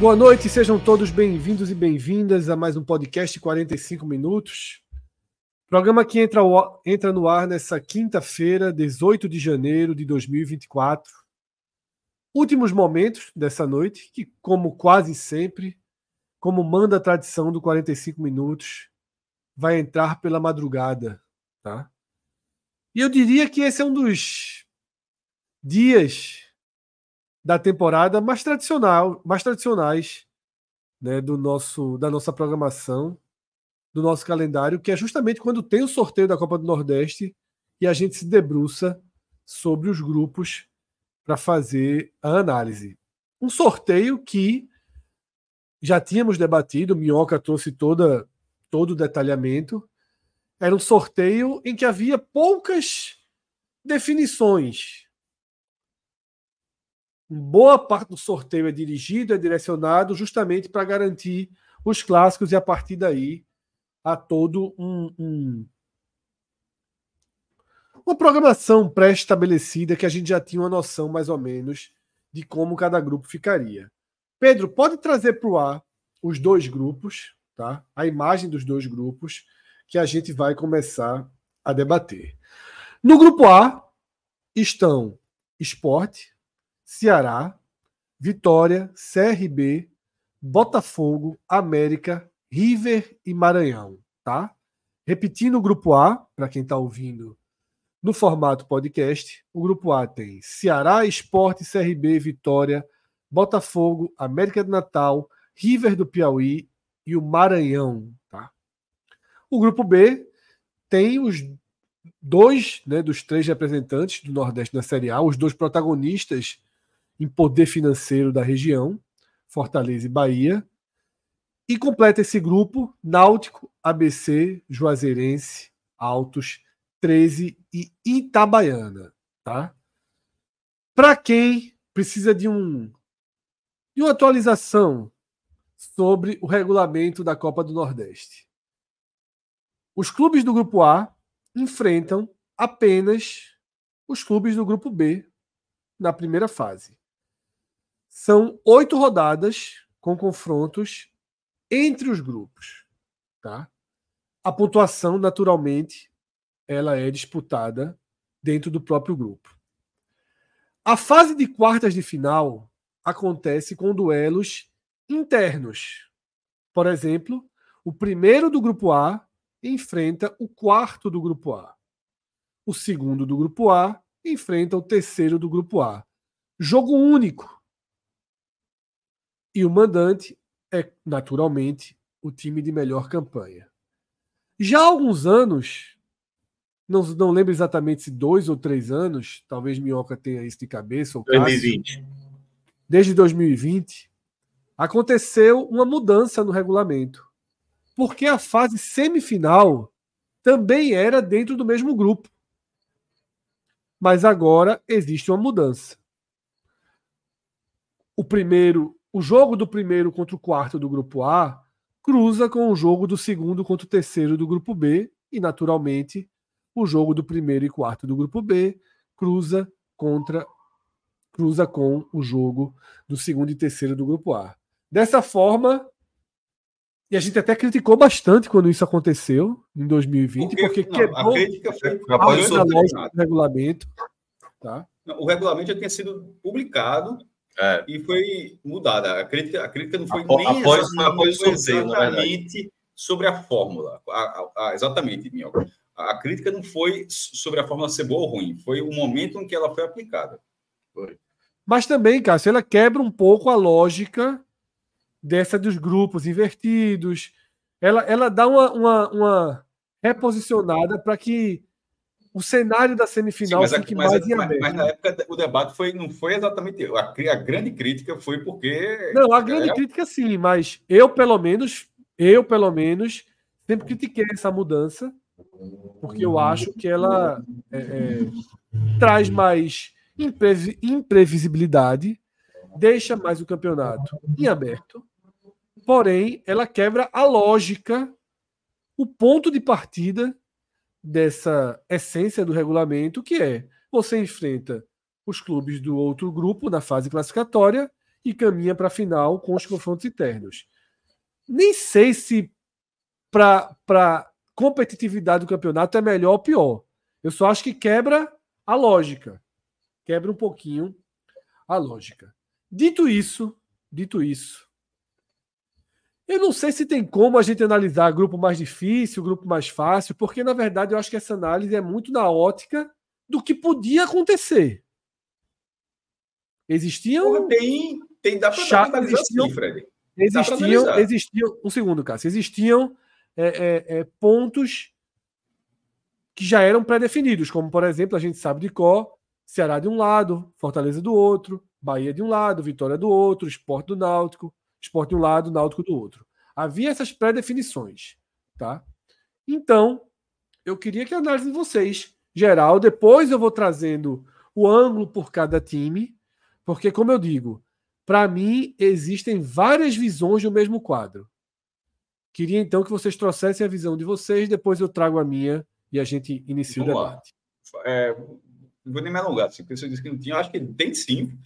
Boa noite, sejam todos bem-vindos e bem-vindas a mais um podcast 45 minutos. Programa que entra, entra no ar nessa quinta-feira, 18 de janeiro de 2024. Últimos momentos dessa noite, que, como quase sempre, como manda a tradição do 45 minutos, vai entrar pela madrugada, tá? E eu diria que esse é um dos dias da temporada mais tradicional, mais tradicionais, né, do nosso da nossa programação, do nosso calendário, que é justamente quando tem o sorteio da Copa do Nordeste e a gente se debruça sobre os grupos para fazer a análise. Um sorteio que já tínhamos debatido, Minhoca trouxe toda todo o detalhamento. Era um sorteio em que havia poucas definições, boa parte do sorteio é dirigido, é direcionado justamente para garantir os clássicos e a partir daí há todo um, um uma programação pré-estabelecida que a gente já tinha uma noção mais ou menos de como cada grupo ficaria. Pedro, pode trazer para o ar os dois grupos, tá? A imagem dos dois grupos que a gente vai começar a debater. No grupo A estão Esporte, Ceará, Vitória, CRB, Botafogo, América, River e Maranhão, tá? Repetindo o grupo A, para quem está ouvindo no formato podcast, o grupo A tem Ceará, Esporte, CRB, Vitória, Botafogo, América do Natal, River do Piauí e o Maranhão, tá? O grupo B tem os dois, né, dos três representantes do Nordeste na Série A, os dois protagonistas em poder financeiro da região, Fortaleza e Bahia. E completa esse grupo Náutico, ABC, Juazeirense, Altos, 13 e Itabaiana, tá? Para quem precisa de um de uma atualização sobre o regulamento da Copa do Nordeste. Os clubes do grupo A enfrentam apenas os clubes do grupo B na primeira fase. São oito rodadas com confrontos entre os grupos. Tá? A pontuação, naturalmente, ela é disputada dentro do próprio grupo. A fase de quartas de final acontece com duelos internos. Por exemplo, o primeiro do grupo A enfrenta o quarto do grupo A. O segundo do grupo A enfrenta o terceiro do grupo A. Jogo único. E o mandante é, naturalmente, o time de melhor campanha. Já há alguns anos, não, não lembro exatamente se dois ou três anos, talvez Minhoca tenha isso de cabeça. Ou 2020. Cássio, desde 2020, aconteceu uma mudança no regulamento. Porque a fase semifinal também era dentro do mesmo grupo. Mas agora existe uma mudança. O primeiro o jogo do primeiro contra o quarto do grupo A cruza com o jogo do segundo contra o terceiro do grupo B e, naturalmente, o jogo do primeiro e quarto do grupo B cruza contra cruza com o jogo do segundo e terceiro do grupo A. Dessa forma, e a gente até criticou bastante quando isso aconteceu em 2020, porque, porque não, quebrou a crítica foi a do regulamento. Tá? O regulamento já tinha sido publicado é. E foi mudada. A crítica, a crítica não foi nem após, exatamente, após exatamente sobre a fórmula. A, a, a, exatamente, Minhoca. A crítica não foi sobre a fórmula ser boa ou ruim, foi o momento em que ela foi aplicada. Foi. Mas também, Cássio, ela quebra um pouco a lógica dessa dos grupos invertidos. Ela, ela dá uma, uma, uma reposicionada para que o cenário da semifinal Sim, fique mas, mais mas, mas, mas, na época o debate foi, não foi exatamente. A, a grande crítica foi porque. Não, a grande é... crítica sim, mas eu, pelo menos, eu, pelo menos, sempre critiquei essa mudança, porque eu acho que ela é, é, traz mais imprevisibilidade, deixa mais o campeonato em aberto, porém, ela quebra a lógica, o ponto de partida dessa essência do regulamento, que é você enfrenta os clubes do outro grupo na fase classificatória e caminha para a final com os confrontos internos. Nem sei se para competitividade do campeonato é melhor ou pior. Eu só acho que quebra a lógica. Quebra um pouquinho a lógica. Dito isso, dito isso, eu não sei se tem como a gente analisar grupo mais difícil, grupo mais fácil, porque na verdade eu acho que essa análise é muito na ótica do que podia acontecer. Existiam. Porra, tem, tem dá para analisar existiam, assim, Fred. Existiam, existiam. Um segundo, Cássio. Existiam é, é, é, pontos que já eram pré-definidos, como por exemplo, a gente sabe de qual Ceará de um lado, Fortaleza do outro, Bahia de um lado, Vitória do outro, Esporte do Náutico. Esporte de um lado, Náutico do outro. Havia essas pré-definições, tá? Então, eu queria que a análise de vocês, geral, depois eu vou trazendo o ângulo por cada time, porque, como eu digo, para mim existem várias visões do mesmo quadro. Queria então que vocês trouxessem a visão de vocês, depois eu trago a minha e a gente inicia Vamos o debate. É, não vou nem me alongar, assim, porque você disse que não tinha, acho que tem sim.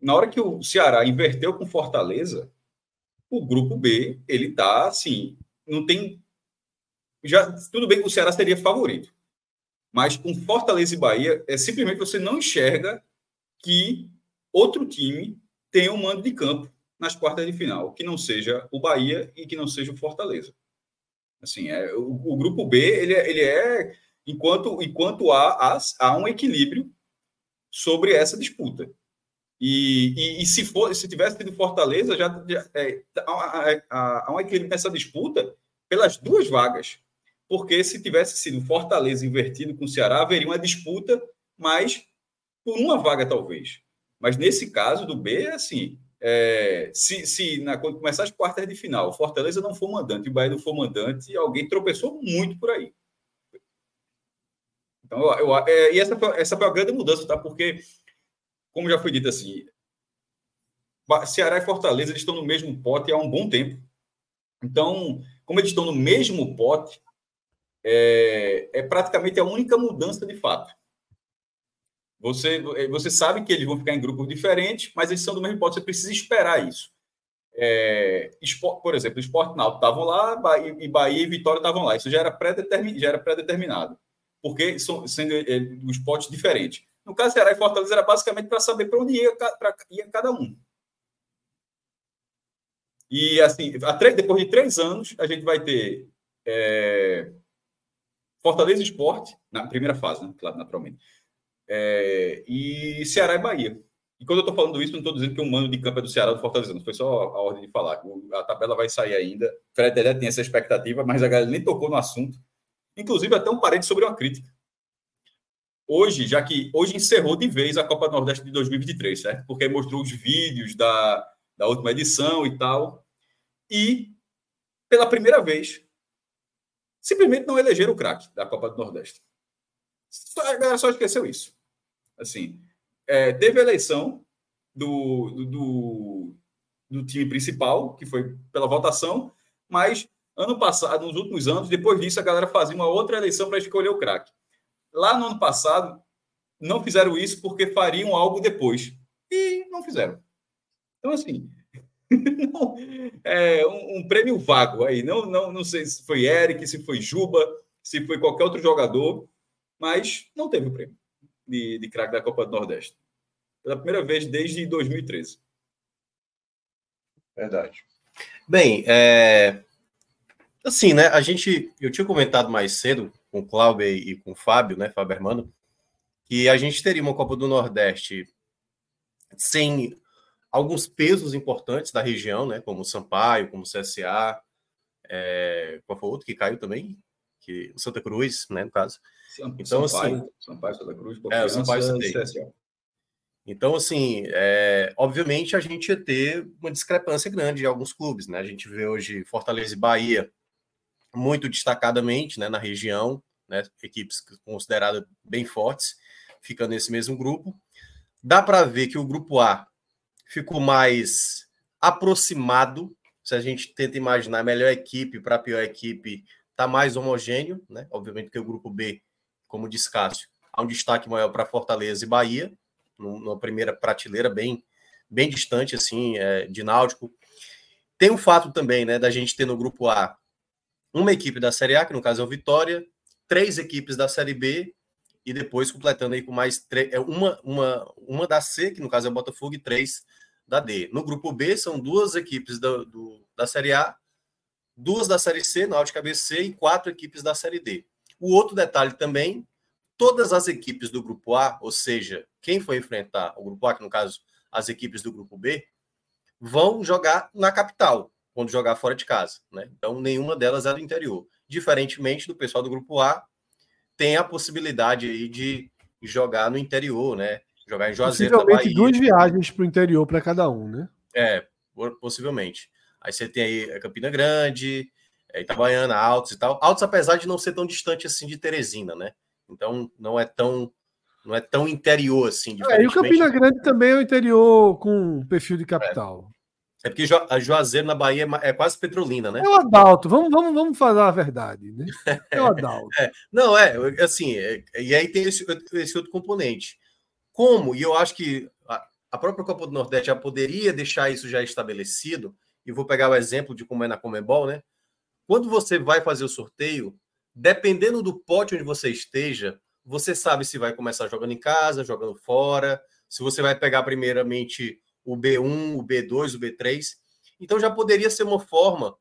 Na hora que o Ceará inverteu com Fortaleza, o grupo B, ele tá assim, não tem. Já, tudo bem que o Ceará seria favorito, mas com Fortaleza e Bahia, é simplesmente você não enxerga que outro time tem um mando de campo nas quartas de final, que não seja o Bahia e que não seja o Fortaleza. Assim, é, o, o grupo B, ele é, ele é enquanto, enquanto há, há, há um equilíbrio sobre essa disputa. E, e, e, se for, se tivesse tido Fortaleza, já, já é, há, há um equilíbrio nessa disputa pelas duas vagas. Porque se tivesse sido Fortaleza invertido com o Ceará, haveria uma disputa, mas por uma vaga talvez. Mas nesse caso do B, é assim: é, se, se na, quando começar as quartas de final, Fortaleza não for mandante e o Bahia não for mandante, alguém tropeçou muito por aí. Então, eu, eu, é, e essa, essa foi a grande mudança, tá? Porque como já foi dito assim, Ceará e Fortaleza eles estão no mesmo pote há um bom tempo. Então, como eles estão no mesmo pote, é, é praticamente a única mudança de fato. Você, você sabe que eles vão ficar em grupos diferentes, mas eles são do mesmo pote, você precisa esperar isso. É, por exemplo, o Esporte Náutico estavam lá, Bahia, e Bahia e Vitória estavam lá. Isso já era pré-determinado, porque são sendo é, os potes diferentes. No caso, Ceará e Fortaleza era basicamente para saber para onde ia, pra, ia cada um. E assim, três, depois de três anos, a gente vai ter é, Fortaleza Esporte, na primeira fase, né? claro, naturalmente. É, e Ceará e Bahia. E quando eu estou falando isso, não estou dizendo que o mando de campo é do Ceará do Fortaleza, não foi só a ordem de falar. A tabela vai sair ainda. Fred Dedé tem essa expectativa, mas a galera nem tocou no assunto. Inclusive, até um parente sobre uma crítica hoje, já que hoje encerrou de vez a Copa do Nordeste de 2023, certo? Porque mostrou os vídeos da, da última edição e tal. E, pela primeira vez, simplesmente não elegeram o craque da Copa do Nordeste. A galera só esqueceu isso. Assim, é, teve a eleição do, do, do, do time principal, que foi pela votação, mas ano passado, nos últimos anos, depois disso, a galera fazia uma outra eleição para escolher o craque. Lá no ano passado, não fizeram isso porque fariam algo depois. E não fizeram. Então, assim, não, é um, um, prêmio vago aí. Não, não, não sei se foi Eric, se foi Juba, se foi qualquer outro jogador, mas não teve o prêmio de, de craque da Copa do Nordeste. Pela primeira vez desde 2013. Verdade. Bem, é... assim, né? A gente, eu tinha comentado mais cedo com o Cláudio e com o Fábio, né, Fábio Hermano, que a gente teria uma Copa do Nordeste sem alguns pesos importantes da região, né, como o Sampaio, como o CSA, é, qual foi o outro que caiu também? Que, Santa Cruz, né, no caso. Então, Sampaio, assim, Sampaio, Santa Cruz, é, o Sampaio, Santa Então, assim, é, obviamente a gente ia ter uma discrepância grande em alguns clubes, né? A gente vê hoje Fortaleza e Bahia muito destacadamente né, na região, né, equipes consideradas bem fortes, ficando nesse mesmo grupo. Dá para ver que o grupo A ficou mais aproximado. Se a gente tenta imaginar a melhor equipe para a pior equipe, está mais homogêneo, né? Obviamente que o grupo B, como disse Cássio, há um destaque maior para Fortaleza e Bahia, numa primeira prateleira bem, bem distante, assim, é, de Náutico. Tem o fato também, né, da gente ter no grupo A uma equipe da Série A, que no caso é o Vitória, três equipes da Série B e depois completando aí com mais três, é uma, uma, uma da C, que no caso é o Botafogo, e três da D. No grupo B são duas equipes do, do, da Série A, duas da Série C, Náutico ABC, e quatro equipes da Série D. O outro detalhe também, todas as equipes do grupo A, ou seja, quem for enfrentar o grupo A, que no caso as equipes do grupo B, vão jogar na capital quando jogar fora de casa. Né? Então, nenhuma delas é do interior. Diferentemente do pessoal do grupo A, tem a possibilidade aí de jogar no interior, né? Jogar em Juazeiro da Bahia. duas viagens para o interior para cada um, né? É, possivelmente. Aí você tem aí Campina Grande, é, Itabaiana, Altos e tal. Altos, apesar de não ser tão distante assim de Teresina, né? Então não é tão não é tão interior assim. É, e o Campina Grande também é o interior com perfil de capital. É. É porque a Juazeiro na Bahia é, é quase petrolina, né? É o Adalto, vamos, vamos, vamos falar a verdade, né? É o Adalto. é, não, é, assim, é, e aí tem esse, esse, outro componente. Como, e eu acho que a, a, própria Copa do Nordeste já poderia deixar isso já estabelecido, e vou pegar o exemplo de como é na Comebol, né? Quando você vai fazer o sorteio, dependendo do pote onde você esteja, você sabe se vai começar jogando em casa, jogando fora, se você vai pegar primeiramente o B1, o B2, o B3. Então já poderia ser uma forma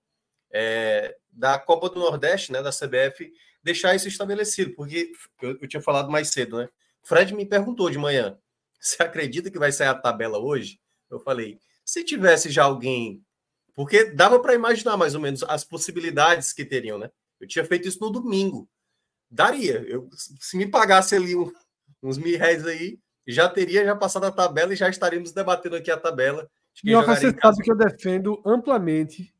é, da Copa do Nordeste, né, da CBF, deixar isso estabelecido, porque eu, eu, tinha falado mais cedo, né? Fred me perguntou de manhã: você acredita que vai sair a tabela hoje? Eu falei: se tivesse já alguém. Porque dava para imaginar mais ou menos as possibilidades que teriam, né? Eu tinha feito isso no domingo. Daria. Eu, se me pagasse ali um, uns mil reais aí, já teria já passado a tabela e já estaríamos debatendo aqui a tabela. E você sabe que eu defendo amplamente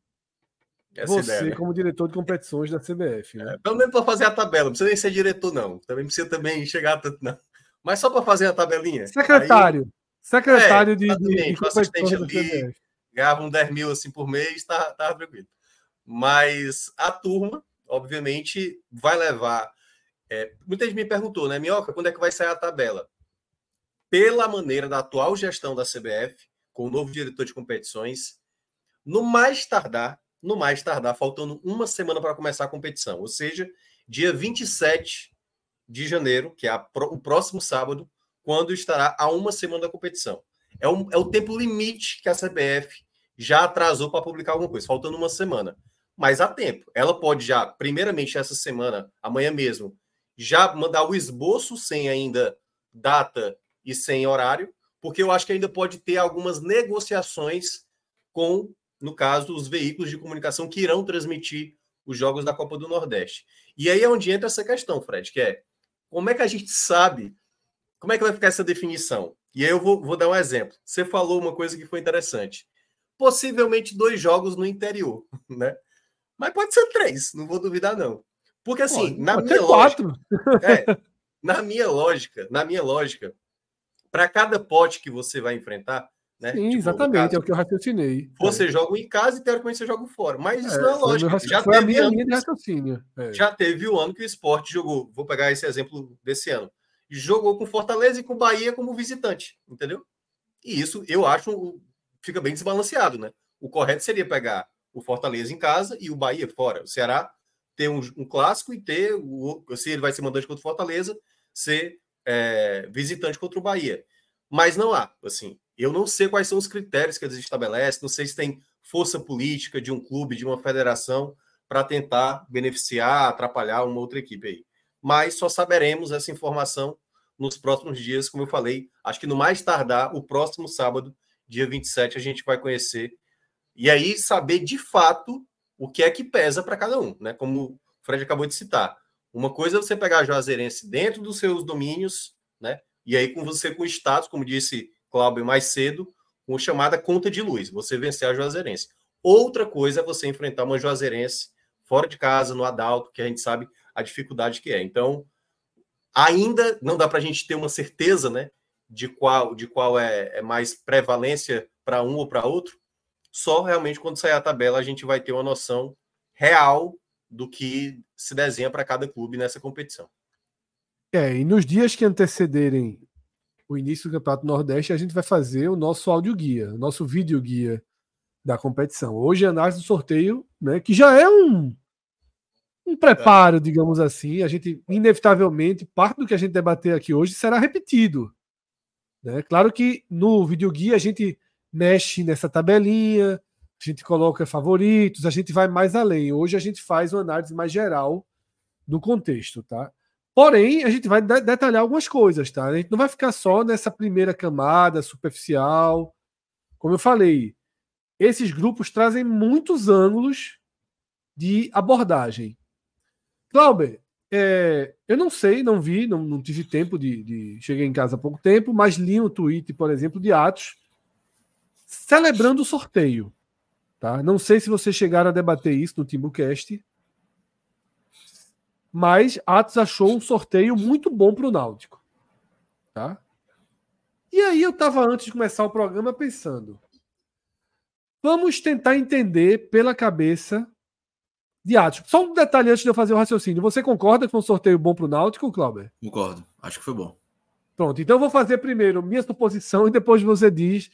Essa você ideia, né? como diretor de competições da CBF. Né? É, pelo menos para fazer a tabela, não precisa nem ser diretor, não. Também precisa também chegar tanto, não. Mas só para fazer a tabelinha. Secretário. Aí... Secretário é, de, de, de assistente ali, ganhava um 10 mil assim por mês, tá, tá tranquilo. Mas a turma, obviamente, vai levar. É, muita gente me perguntou, né, Minhoca, quando é que vai sair a tabela? Pela maneira da atual gestão da CBF, com o novo diretor de competições, no mais tardar, no mais tardar, faltando uma semana para começar a competição, ou seja, dia 27 de janeiro, que é o próximo sábado, quando estará a uma semana da competição. É, um, é o tempo limite que a CBF já atrasou para publicar alguma coisa, faltando uma semana. Mas há tempo. Ela pode já, primeiramente essa semana, amanhã mesmo, já mandar o esboço sem ainda data e sem horário, porque eu acho que ainda pode ter algumas negociações com, no caso, os veículos de comunicação que irão transmitir os jogos da Copa do Nordeste. E aí é onde entra essa questão, Fred, que é como é que a gente sabe, como é que vai ficar essa definição? E aí eu vou, vou dar um exemplo. Você falou uma coisa que foi interessante. Possivelmente dois jogos no interior, né? Mas pode ser três, não vou duvidar, não. Porque assim, pode, na minha lógica. É, na minha lógica, na minha lógica, para cada pote que você vai enfrentar, né? Sim, tipo, exatamente, caso, é o que eu raciocinei. Você é. joga em casa e teoricamente você joga fora. Mas isso é, não é lógico. Já foi teve a minha raciocínio. É. Já teve o ano que o esporte jogou. Vou pegar esse exemplo desse ano. Jogou com Fortaleza e com Bahia como visitante, entendeu? E isso eu acho fica bem desbalanceado, né? O correto seria pegar o Fortaleza em casa e o Bahia fora. O Ceará ter um, um clássico e ter o se ele vai ser mandante contra o Fortaleza, ser é, visitante contra o Bahia. Mas não há, assim, eu não sei quais são os critérios que eles estabelecem, não sei se tem força política de um clube, de uma federação, para tentar beneficiar, atrapalhar uma outra equipe aí. mas só saberemos essa informação nos próximos dias, como eu falei. Acho que no mais tardar, o próximo sábado, dia 27, a gente vai conhecer. E aí saber de fato o que é que pesa para cada um, né? Como o Fred acabou de citar. Uma coisa é você pegar a Juazeirense dentro dos seus domínios, né? E aí com você com status, como disse Cláudio mais cedo, com chamada conta de luz, você vencer a Juazeirense. Outra coisa é você enfrentar uma Juazeirense fora de casa, no Adalto, que a gente sabe a dificuldade que é. Então, ainda não dá para a gente ter uma certeza, né, de qual de qual é, é mais prevalência para um ou para outro. Só realmente quando sair a tabela a gente vai ter uma noção real do que se desenha para cada clube nessa competição. É, e nos dias que antecederem o início do Campeonato Nordeste, a gente vai fazer o nosso áudio guia, o nosso vídeo guia da competição. Hoje, a análise do sorteio, né, que já é um, um preparo, digamos assim. A gente, inevitavelmente, parte do que a gente debater aqui hoje será repetido. Né? Claro que no vídeo guia a gente mexe nessa tabelinha, a gente coloca favoritos, a gente vai mais além. Hoje a gente faz uma análise mais geral do contexto, tá? Porém, a gente vai de detalhar algumas coisas, tá? A gente não vai ficar só nessa primeira camada superficial. Como eu falei, esses grupos trazem muitos ângulos de abordagem. Glauber, é, eu não sei, não vi, não, não tive tempo de, de, Cheguei em casa há pouco tempo, mas li um tweet, por exemplo, de Atos celebrando o sorteio. Tá? Não sei se vocês chegaram a debater isso no Timbucast, mas Atos achou um sorteio muito bom para o Náutico. Tá? E aí eu estava, antes de começar o programa, pensando. Vamos tentar entender pela cabeça de Atos. Só um detalhe antes de eu fazer o raciocínio. Você concorda que foi um sorteio bom para o Náutico, Clauber? Concordo. Acho que foi bom. Pronto. Então eu vou fazer primeiro minha suposição e depois você diz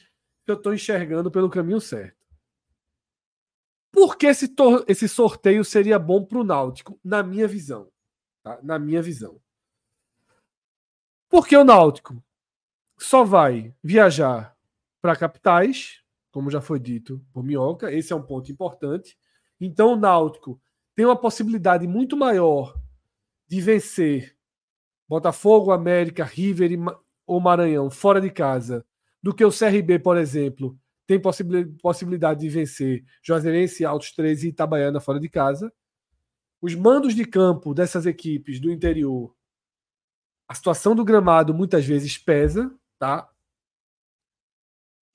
que eu estou enxergando pelo caminho certo. Por que esse, esse sorteio seria bom para o Náutico, na minha visão? Tá? Na minha visão. Porque o Náutico só vai viajar para capitais, como já foi dito por Minhoca, esse é um ponto importante. Então o Náutico tem uma possibilidade muito maior de vencer Botafogo, América, River ou Maranhão fora de casa do que o CRB, por exemplo, tem possibilidade de vencer Juazeirense, Altos 13 e Itabaiana fora de casa. Os mandos de campo dessas equipes do interior, a situação do gramado muitas vezes pesa, tá?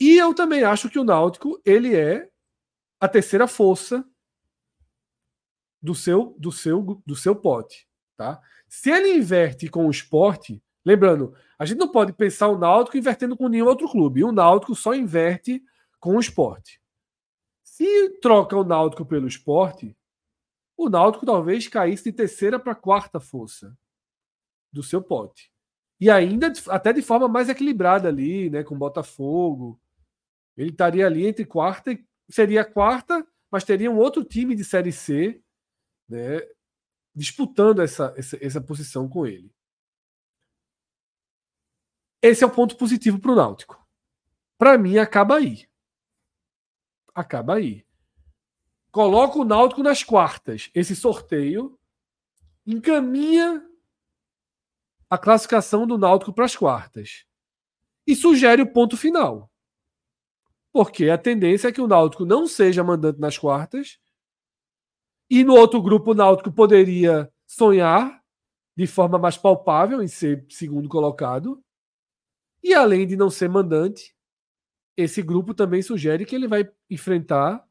E eu também acho que o Náutico ele é a terceira força do seu do seu do seu pote, tá? Se ele inverte com o esporte, lembrando, a gente não pode pensar o Náutico invertendo com nenhum outro clube. O Náutico só inverte com o esporte. Se troca o Náutico pelo esporte, o Náutico talvez caísse de terceira para quarta força do seu pote. E ainda até de forma mais equilibrada ali, né, com Botafogo. Ele estaria ali entre quarta e seria quarta, mas teria um outro time de série C, né, disputando essa, essa, essa posição com ele. Esse é o ponto positivo para o Náutico. Para mim, acaba aí. Acaba aí. Coloca o Náutico nas quartas. Esse sorteio encaminha a classificação do Náutico para as quartas. E sugere o ponto final. Porque a tendência é que o Náutico não seja mandante nas quartas. E no outro grupo, o Náutico poderia sonhar de forma mais palpável em ser segundo colocado. E além de não ser mandante, esse grupo também sugere que ele vai enfrentar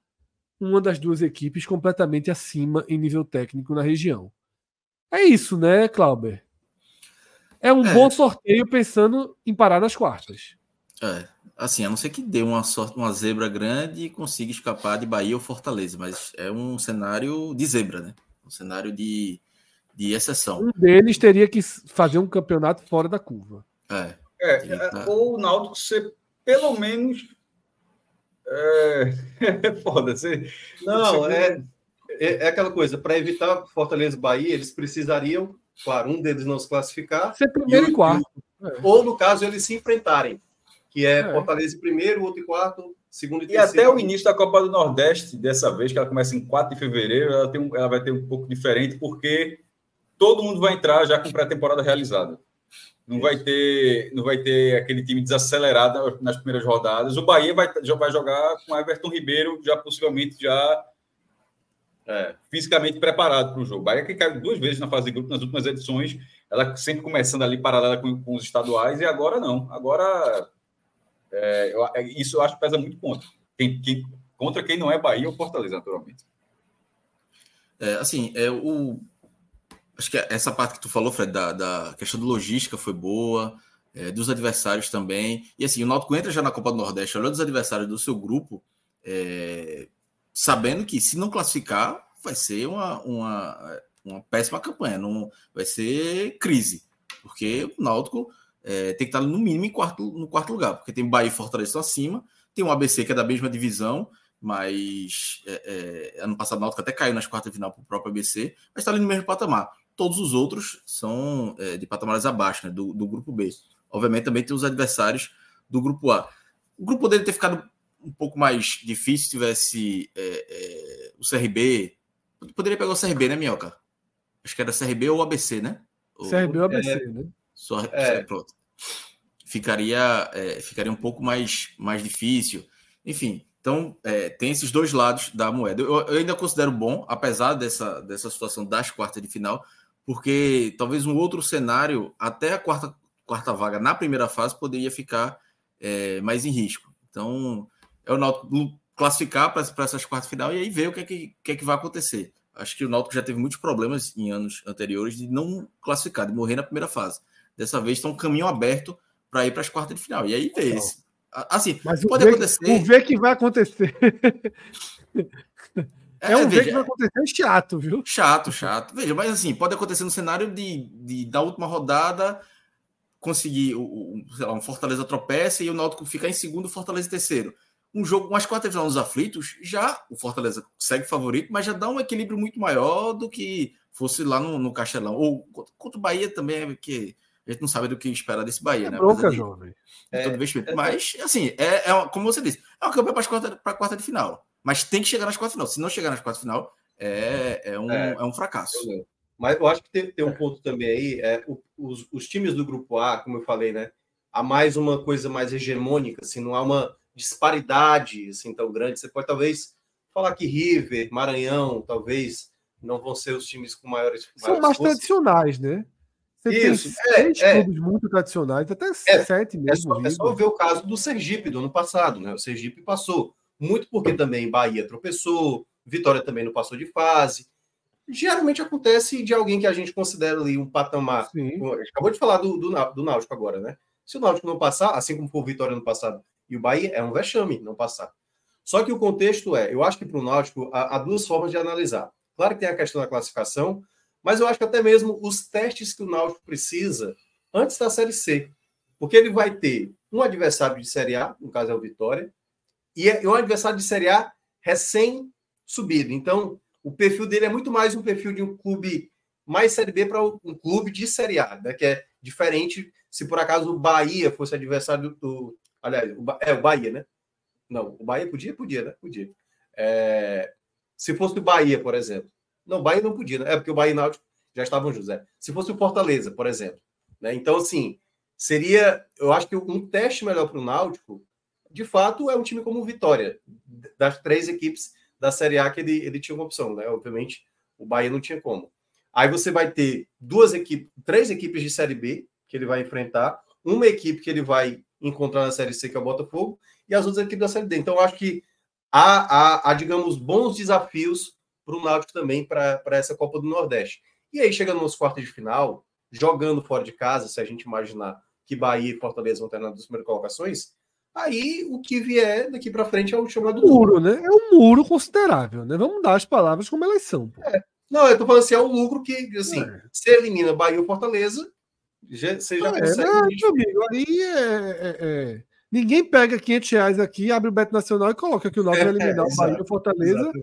uma das duas equipes completamente acima em nível técnico na região. É isso, né, Clauber? É um é. bom sorteio pensando em parar nas quartas. É, assim, a não ser que dê uma sorte, uma zebra grande e consiga escapar de Bahia ou Fortaleza, mas é um cenário de zebra, né? Um cenário de, de exceção. Um deles teria que fazer um campeonato fora da curva. É. É, é, tá... ou o Náutico ser pelo menos. É, é foda. Você, não, você... É, é, é aquela coisa, para evitar Fortaleza e Bahia, eles precisariam, claro, um deles não se classificar. Ser primeiro e, e quarto. É. Ou, no caso, eles se enfrentarem, que é, Fortaleza em primeiro, outro e quarto, segundo e, e terceiro. E até o início da Copa do Nordeste, dessa vez, que ela começa em 4 de fevereiro, ela, tem um, ela vai ter um pouco diferente, porque todo mundo vai entrar já com pré-temporada realizada. Não vai ter, não vai ter aquele time desacelerado nas primeiras rodadas. O Bahia vai, já vai jogar com Everton Ribeiro, já possivelmente já é, fisicamente preparado para o jogo. O Bahia que caiu duas vezes na fase de grupo nas últimas edições, ela sempre começando ali paralela com, com os estaduais e agora não. Agora é, eu, é, isso eu acho que pesa muito contra. Quem, quem, contra quem não é Bahia ou Fortaleza, naturalmente. É, assim, é, o, acho que essa parte que tu falou, Fred, da, da questão de logística foi boa, é, dos adversários também. E assim, o Náutico entra já na Copa do Nordeste, olhando os adversários do seu grupo, é, sabendo que se não classificar, vai ser uma, uma, uma péssima campanha, não, vai ser crise. Porque o Náutico é, tem que estar no mínimo em quarto, no quarto lugar, porque tem Bahia e Fortaleza acima, tem um ABC que é da mesma divisão, mas é, é, ano passado o Náutico até caiu nas quartas de final para o próprio ABC, mas está ali no mesmo patamar. Todos os outros são é, de patamares abaixo, né, do, do grupo B. Obviamente também tem os adversários do grupo A. O grupo dele ter ficado um pouco mais difícil se tivesse é, é, o CRB. Poderia pegar o CRB, né, Minhoca? Acho que era CRB ou ABC, né? CRB ou ABC, é, né? Só, é. pronto. Ficaria, é, ficaria um pouco mais, mais difícil. Enfim, então é, tem esses dois lados da moeda. Eu, eu, ainda considero bom, apesar dessa, dessa situação das quartas de final, porque talvez um outro cenário, até a quarta, quarta vaga na primeira fase, poderia ficar é, mais em risco. Então, é o Náutico classificar para essas quartas final e aí ver o que é que, que, é que vai acontecer. Acho que o Náutico já teve muitos problemas em anos anteriores de não classificar, de morrer na primeira fase. Dessa vez está um caminho aberto para ir para as quartas de final. E aí ver. Assim, Mas pode acontecer. o ver que vai acontecer. É, é um veja, que vai acontecer chato, viu? Chato, chato. Veja, mas assim, pode acontecer no cenário de, de da última rodada conseguir o, o lá, um Fortaleza tropeça e o Náutico ficar em segundo, o Fortaleza em terceiro. Um jogo, umas quatro final nos aflitos, já o Fortaleza segue favorito, mas já dá um equilíbrio muito maior do que fosse lá no, no Castelão. Ou contra o Bahia também, é que a gente não sabe do que esperar desse Bahia, é né? Bronca, de, jovem. É, todo. É, Mas, assim, é, é, como você disse, é uma campanha para quarta, a quarta de final. Mas tem que chegar nas quartas de final. Se não chegar nas quartas de final, é, é, um, é, é um fracasso. Mas eu acho que tem, tem um ponto também aí, é, os, os times do grupo A, como eu falei, né? Há mais uma coisa mais hegemônica, assim, não há uma disparidade assim tão grande. Você pode talvez falar que River, Maranhão, talvez não vão ser os times com maiores. São mais tradicionais, né? Você Isso, tem é, seis é, clubes muito tradicionais, até é, sete mesmo. É só, é só, ver o caso do Sergipe do ano passado, né? O Sergipe passou, muito porque também Bahia tropeçou, Vitória também não passou de fase. Geralmente acontece de alguém que a gente considera ali um patamar. Sim. Acabou de falar do, do, do Náutico agora, né? Se o Náutico não passar, assim como foi o Vitória no passado e o Bahia, é um vexame não passar. Só que o contexto é, eu acho que para o Náutico há, há duas formas de analisar. Claro que tem a questão da classificação, mas eu acho que até mesmo os testes que o Náutico precisa antes da Série C. Porque ele vai ter um adversário de Série A, no caso é o Vitória, e é um adversário de Série A recém-subido. Então, o perfil dele é muito mais um perfil de um clube mais Série B para um clube de Série A, né? que é diferente se por acaso o Bahia fosse adversário do. aliás, o, é o Bahia, né? Não, o Bahia podia? Podia, né? Podia. É, se fosse o Bahia, por exemplo. Não, o Bahia não podia, né? É porque o Bahia e o Náutico já estavam José. Se fosse o Fortaleza, por exemplo. Né? Então, assim, seria. Eu acho que um teste melhor para o Náutico, de fato, é um time como Vitória, das três equipes da Série A que ele, ele tinha uma opção, né? Obviamente, o Bahia não tinha como. Aí você vai ter duas equipes, três equipes de Série B que ele vai enfrentar, uma equipe que ele vai encontrar na Série C, que é o Botafogo, e as outras equipes da Série D. Então, acho que há, há, há digamos, bons desafios para o Náutico também para essa Copa do Nordeste. E aí, chegando nos quartos de final, jogando fora de casa, se a gente imaginar que Bahia e Fortaleza vão ter nas duas primeiras colocações, aí o que vier daqui para frente é o chamado muro, né? É um muro considerável, né? Vamos dar as palavras como elas são. É. Não, eu tô falando assim, é o lucro que, assim, é. se elimina Bahia ou Fortaleza, já, você já é, consegue. Meu amigo, aí é, é, é, Ninguém pega 500 reais aqui, abre o Beto Nacional e coloca que o Náutico vai eliminar o Bahia ou Fortaleza. Exato.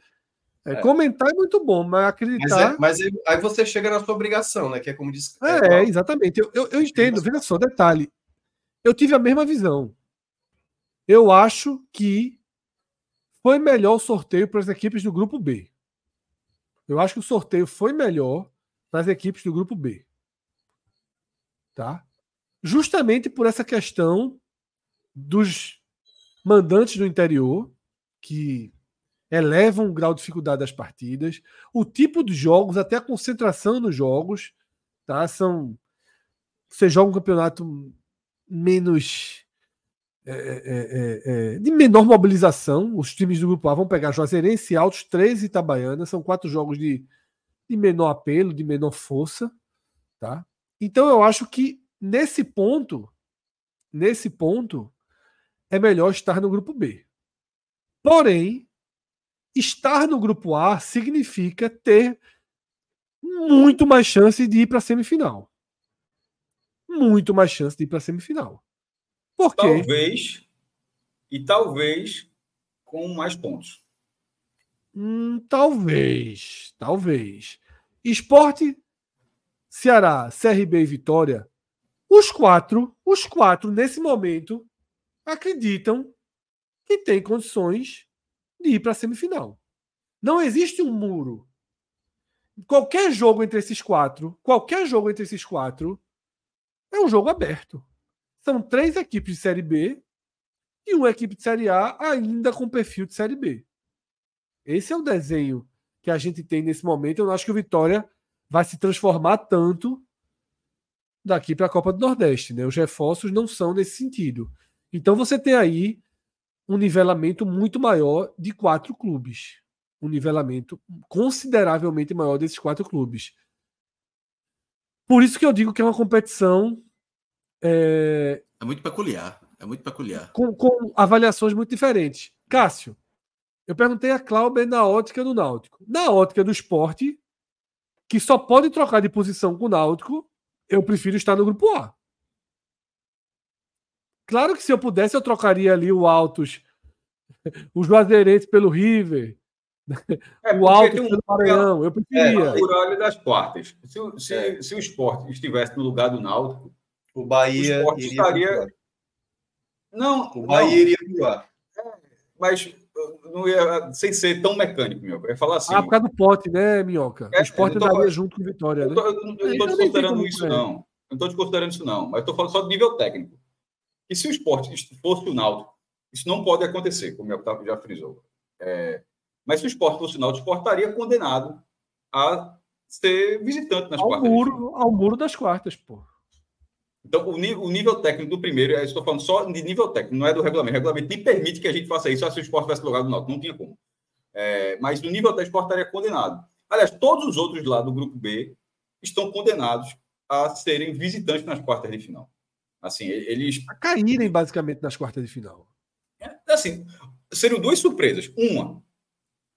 É, é. Comentar é muito bom, mas acreditar. Mas, é, mas, aí você chega na sua obrigação, né? Que é como diz. É, é exatamente. Eu, eu, eu entendo. Veja só, detalhe. Eu tive a mesma visão. Eu acho que foi melhor o sorteio para as equipes do grupo B. Eu acho que o sorteio foi melhor nas equipes do grupo B. Tá? Justamente por essa questão dos mandantes do interior, que elevam o grau de dificuldade das partidas, o tipo de jogos, até a concentração nos jogos, tá? São você joga um campeonato menos é, é, é, de menor mobilização. Os times do grupo A vão pegar Juazeirense, Altos, 13 e Itabaiana. São quatro jogos de, de menor apelo, de menor força, tá? Então eu acho que nesse ponto, nesse ponto, é melhor estar no grupo B. Porém, estar no grupo A significa ter muito mais chance de ir para a semifinal. Muito mais chance de ir para a semifinal. Por quê? Talvez, e talvez com mais pontos. Hum, talvez, talvez. Esporte, Ceará, CRB e Vitória, os quatro, os quatro nesse momento acreditam que tem condições de ir para a semifinal. Não existe um muro. Qualquer jogo entre esses quatro, qualquer jogo entre esses quatro é um jogo aberto. São três equipes de Série B e uma equipe de Série A ainda com perfil de Série B. Esse é o desenho que a gente tem nesse momento. Eu não acho que o Vitória vai se transformar tanto daqui para a Copa do Nordeste. Né? Os reforços não são nesse sentido. Então você tem aí um nivelamento muito maior de quatro clubes. Um nivelamento consideravelmente maior desses quatro clubes. Por isso que eu digo que é uma competição. É, é muito peculiar. É muito peculiar. Com, com, avaliações muito diferentes. Cássio, eu perguntei a Cláudia na ótica do Náutico. Na ótica do esporte, que só pode trocar de posição com o Náutico, eu prefiro estar no grupo A. Claro que se eu pudesse, eu trocaria ali o Altos, o Juazeirense pelo River, é, o Altos um, pelo Maranhão. Eu preferia. É, por olho das quartas. Se, se, é. se o esporte estivesse no lugar do Náutico, o Bahia o estaria. Não, o Bahia não. iria voar. É, mas não ia, sem ser tão mecânico, meu. Eu ia falar assim. Ah, por causa do pote, né, Minhoca? É, o esporte daria junto com o Vitória. Né? Eu não estou desconsiderando isso, não. Eu não estou desconsiderando isso, não. Mas estou falando só de nível técnico. E se o esporte fosse o Náutico, isso não pode acontecer, como o já frisou. É, mas se o esporte fosse o Náutico, o esporte estaria condenado a ser visitante nas ao quartas. Muro, ao muro das quartas, pô. Então, o nível, o nível técnico do primeiro, eu estou falando só de nível técnico, não é do regulamento. O regulamento nem permite que a gente faça isso, só se o esporte tivesse lugar do Náutico. Não tinha como. É, mas no nível da esporte estaria condenado. Aliás, todos os outros lá do grupo B estão condenados a serem visitantes nas quartas de final. Assim, eles. A caírem basicamente nas quartas de final. É, assim, seriam duas surpresas. Uma,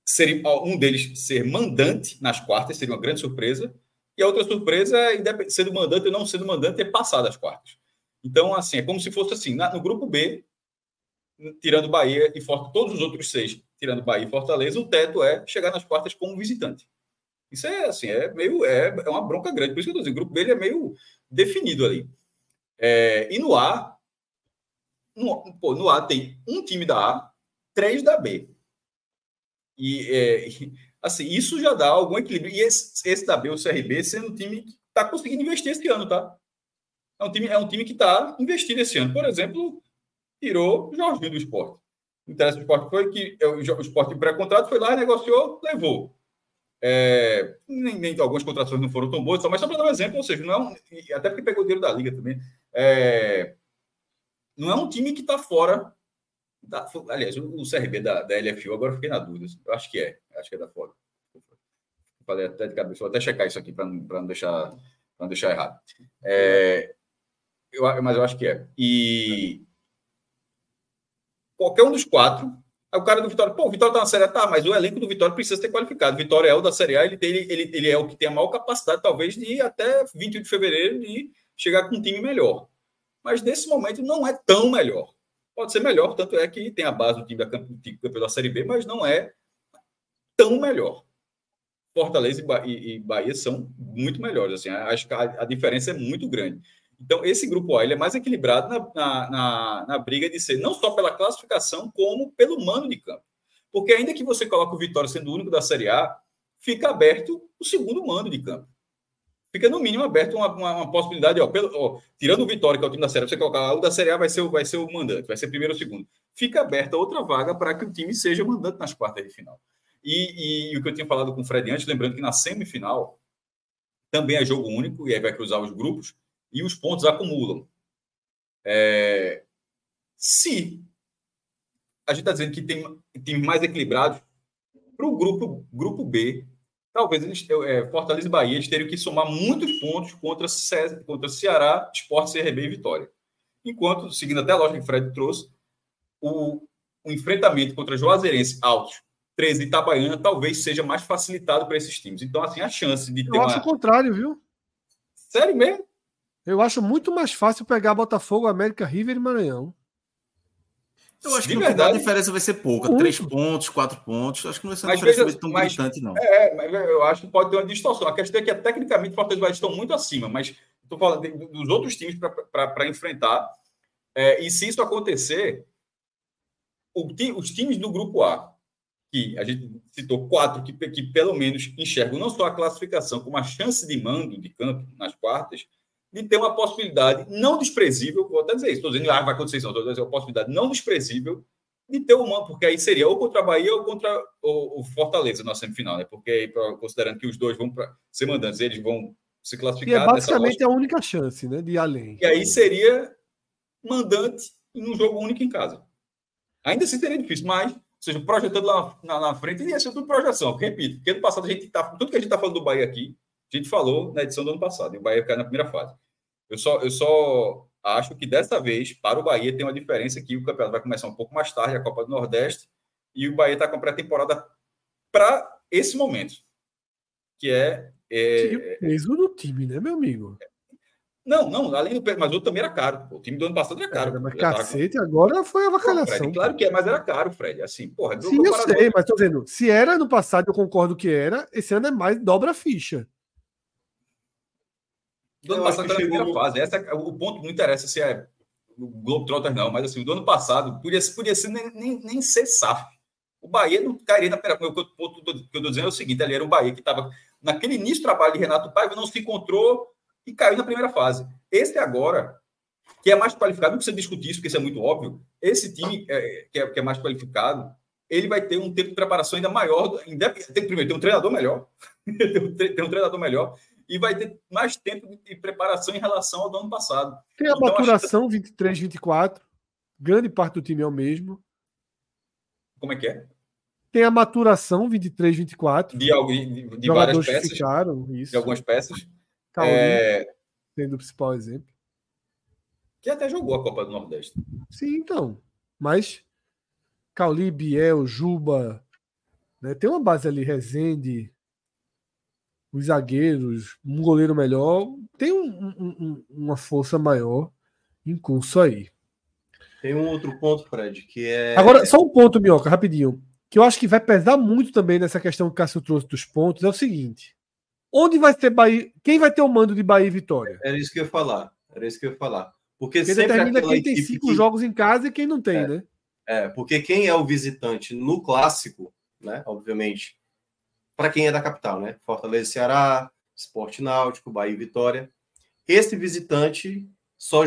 seria um deles ser mandante nas quartas, seria uma grande surpresa. E a outra surpresa é, sendo mandante ou não sendo mandante, ter passado as quartas. Então, assim, é como se fosse assim, no grupo B, tirando Bahia e Fortaleza, todos os outros seis, tirando Bahia e Fortaleza, o teto é chegar nas quartas como visitante. Isso é assim, é meio é, é uma bronca grande. Por isso que eu estou dizendo, o grupo B é meio definido ali. É, e no A, no, pô, no A tem um time da A, três da B. E é, assim, isso já dá algum equilíbrio. E esse, esse da B, o CRB, sendo um time que está conseguindo investir esse ano, tá? É um time, é um time que está investindo esse ano. Por exemplo, tirou o Jorginho do esporte. O interesse do esporte foi que é, o, esporte pré-contrato foi lá, negociou, levou. É, nem, nem, algumas contratações não foram tão boas, mas só para dar um exemplo, ou seja, não é um, até porque pegou o dinheiro da liga também. É, não é um time que está fora. Da, aliás, o, CRB da, da LFU, agora fiquei na dúvida. Eu acho que é, acho que é da fora. Falei até de cabeça, vou até checar isso aqui para não, não, deixar, não deixar errado. É, eu, mas eu acho que é. E qualquer um dos quatro Aí o cara do Vitória, pô, o Vitória tá na Série A, tá, mas o elenco do Vitória precisa ser qualificado. Vitória é o da Série A, ele, tem, ele, ele é o que tem a maior capacidade, talvez, de ir até 28 de fevereiro de chegar com um time melhor. Mas nesse momento não é tão melhor. Pode ser melhor, tanto é que tem a base do time da campeão da Série B, mas não é tão melhor. Fortaleza e Bahia são muito melhores. Assim, acho que a, a diferença é muito grande. Então, esse grupo A ele é mais equilibrado na, na, na, na, briga de ser não só pela classificação, como pelo mano de campo. Porque ainda que você coloque o Vitória sendo o único da Série A, fica aberto o segundo mando de campo. Fica no mínimo aberto uma, uma, uma possibilidade, ó, pelo, ó, tirando o Vitória, que é o time da Série A, você colocar o da Série A vai ser, vai ser o mandante, vai ser primeiro ou segundo. Fica aberta outra vaga para que o time seja mandante nas quartas de final. E, e, e, o que eu tinha falado com o Fred antes, lembrando que na semifinal também é jogo único, e aí vai cruzar os grupos, e os pontos acumulam. É, se a gente está dizendo que tem times mais equilibrados, para o grupo, grupo B, talvez eles, é, Fortaleza e Bahia eles teriam que somar muitos pontos contra, Ce, contra Ceará, Sport, CRB e Vitória. Enquanto, seguindo até a lógica que o Fred trouxe, o, o enfrentamento contra Juazeirense, Altos, 13 e Itabaiana talvez seja mais facilitado para esses times. Então, assim, a chance de ter. Eu acho o contrário, viu? Sério mesmo? Eu acho muito mais fácil pegar Botafogo, América, River e Maranhão. Eu acho de que verdade, a diferença vai ser pouca. Muito. Três pontos, quatro pontos. Acho que não vai ser uma diferença veja, tão mas, gritante, não. É, mas eu acho que pode ter uma distorção. A questão é que, tecnicamente, o Fortaleza estão muito acima, mas estou falando dos outros times para enfrentar. É, e se isso acontecer, o, os times do grupo A, que a gente citou quatro, que, que pelo menos enxergam não só a classificação, como a chance de mando de campo nas quartas, de ter uma possibilidade não desprezível, vou até dizer isso, estou dizendo que ah, vai acontecer isso, não, estou dizendo uma possibilidade não desprezível de ter uma, porque aí seria ou contra a Bahia ou contra o, o Fortaleza na semifinal, né? Porque aí, considerando que os dois vão pra, ser mandantes, eles vão se classificar. E é basicamente a única chance, né? De ir além. E aí seria mandante em um jogo único em casa. Ainda assim seria difícil, mas, ou seja, projetando lá na, na frente, ia ser tudo projeção. Repito, porque no passado a gente tá. Tudo que a gente está falando do Bahia aqui, a gente falou na edição do ano passado, e o Bahia ficar na primeira fase. Eu só, eu só acho que dessa vez, para o Bahia, tem uma diferença que o campeonato vai começar um pouco mais tarde, a Copa do Nordeste, e o Bahia está com pré-temporada para esse momento, que é. é o peso do time, né, meu amigo? Não, não, além do peso, mas o outro também era caro. O time do ano passado era caro. Era, mas cacete, com... agora foi a vacalhação. claro que é, mas era caro, Fred. Assim, porra. Sim, eu sei, mas tô dizendo, se era no passado, eu concordo que era, esse ano é mais dobra a ficha. Do ano passado era a primeira fase. Essa, é o ponto não interessa se é o Globetrotter, não, mas assim, do ano passado podia, podia ser nem, nem, nem ser SAF. O Bahia não cairia na primeira. O ponto que eu estou dizendo é o seguinte: ali era o Bahia que estava naquele início do trabalho de Renato Paiva, não se encontrou e caiu na primeira fase. Esse agora, que é mais qualificado, não precisa discutir isso, porque isso é muito óbvio. Esse time é, que, é, que é mais qualificado, ele vai ter um tempo de preparação ainda maior. Tem, primeiro, tem um treinador melhor. tem um treinador melhor e vai ter mais tempo de preparação em relação ao do ano passado. Tem a então, maturação que... 23, 24. Grande parte do time é o mesmo. Como é que é? Tem a maturação 23, 24. De, de, de várias peças. Ficaram, isso. De algumas peças. Cauli, é... sendo o principal exemplo. Que até jogou a Copa do Nordeste. Sim, então. Mas Cauli, Biel, Juba. Né? Tem uma base ali, Rezende, os zagueiros, um goleiro melhor, tem um, um, uma força maior em curso aí. Tem um outro ponto, Fred, que é. Agora, só um ponto, Minhoca, rapidinho. Que eu acho que vai pesar muito também nessa questão que o Cássio trouxe dos pontos. É o seguinte: onde vai ser Bahia? Quem vai ter o mando de Bahia e Vitória? Era isso que eu ia falar. Era isso que eu ia falar. Porque porque determina quem tem cinco que... jogos em casa e quem não tem, é, né? É, porque quem é o visitante no clássico, né? Obviamente, para quem é da capital, né? Fortaleza, Ceará, Esporte Náutico, Bahia e Vitória. Esse visitante só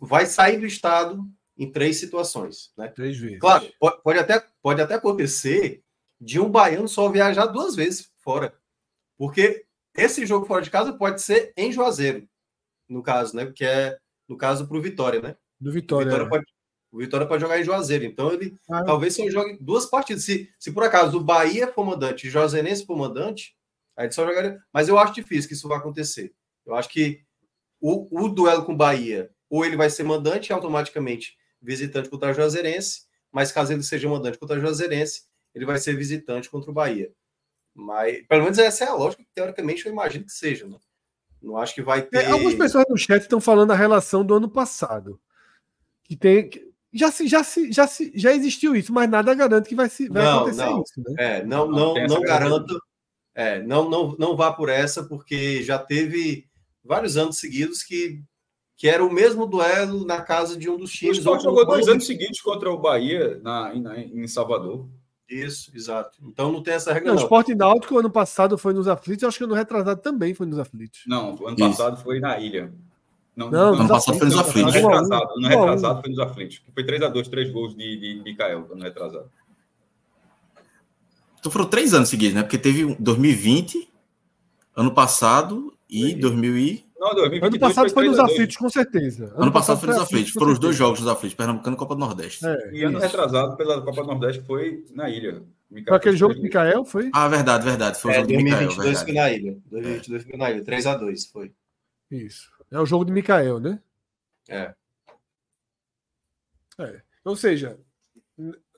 vai sair do estado em três situações, né? Três vezes. Claro, pode, até, pode até acontecer de um baiano só viajar duas vezes fora. Porque esse jogo fora de casa pode ser em Juazeiro, no caso, né? Que é, no caso, para o Vitória, né? Do Vitória. Vitória é. pode, o Vitória pode jogar em Juazeiro. Então ele ah, talvez só jogue duas partidas. Se, se por acaso o Bahia comandante e o Juazeirense comandante, aí ele só jogaria. Mas eu acho difícil que isso vai acontecer. Eu acho que o, o duelo com o Bahia, ou ele vai ser mandante automaticamente visitante contra o Juazeirense, mas caso ele seja mandante contra o Juazeirense, ele vai ser visitante contra o Bahia. Mas, pelo menos essa é a lógica que, teoricamente, eu imagino que seja. Né? Não acho que vai ter. É, algumas pessoas no chat estão falando a relação do ano passado. Que tem já se, já se, já se, já existiu isso, mas nada garante que vai, se, vai não, acontecer não. isso. Né? É, não, não, não, não garanto. É, não, não, não vá por essa, porque já teve vários anos seguidos que, que era o mesmo duelo na casa de um dos times. O Sport jogou dois anos seguidos contra o Bahia na, na, em Salvador. Isso, exato. Então não tem essa regra. Não, Não, o Esporte Náutico ano passado foi nos aflitos, eu acho que ano retrasado também foi nos aflitos. Não, o ano Isso. passado foi na ilha. Não, Não, Ano nos passado foi nos aflitos, ano retrasado, um. retrasado foi nos aflitos. que Foi 3x2, três gols de, de Mikael no retrasado. Então foram três anos seguidos, né? Porque teve um 2020, ano passado e Foi. 2000 e... Não, 2022 Ano passado foi nos 3x2. aflitos, com certeza. Ano, passado foi nos aflitos, Foram os dois jogos dos aflitos, Pernambucano e Copa do Nordeste. É, E ano isso. retrasado pela Copa do Nordeste foi na ilha. Mikael Foi aquele jogo de. Mikael, foi? Ah, verdade, verdade. Foi o é, jogo do Mikael, 2022 foi verdade. na ilha. 2022 foi na ilha. 3x2 foi. Isso. É o jogo de Mikael, né? É. É. Ou seja,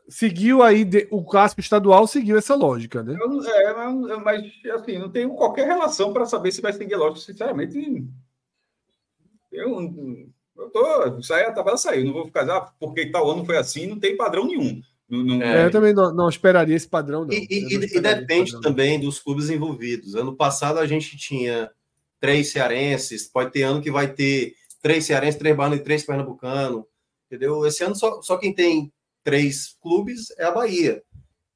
seguiu aí de- o clássico estadual seguiu essa lógica, né? Eu é, mas, assim, não tenho qualquer relação para saber se vai seguir lógico. Sinceramente, eu, eu tô. Sair, a tabela saiu. Não vou ficar, ah, porque tal ano foi assim, não tem padrão nenhum. Não, não- É. É, eu também não, não esperaria esse padrão, não. E, e- e- e depende padrão, não. também dos clubes envolvidos. Ano passado a gente tinha três cearenses, pode ter ano que vai ter três cearenses, três baianos e três pernambucanos, entendeu? Esse ano só, só quem tem três clubes é a Bahia.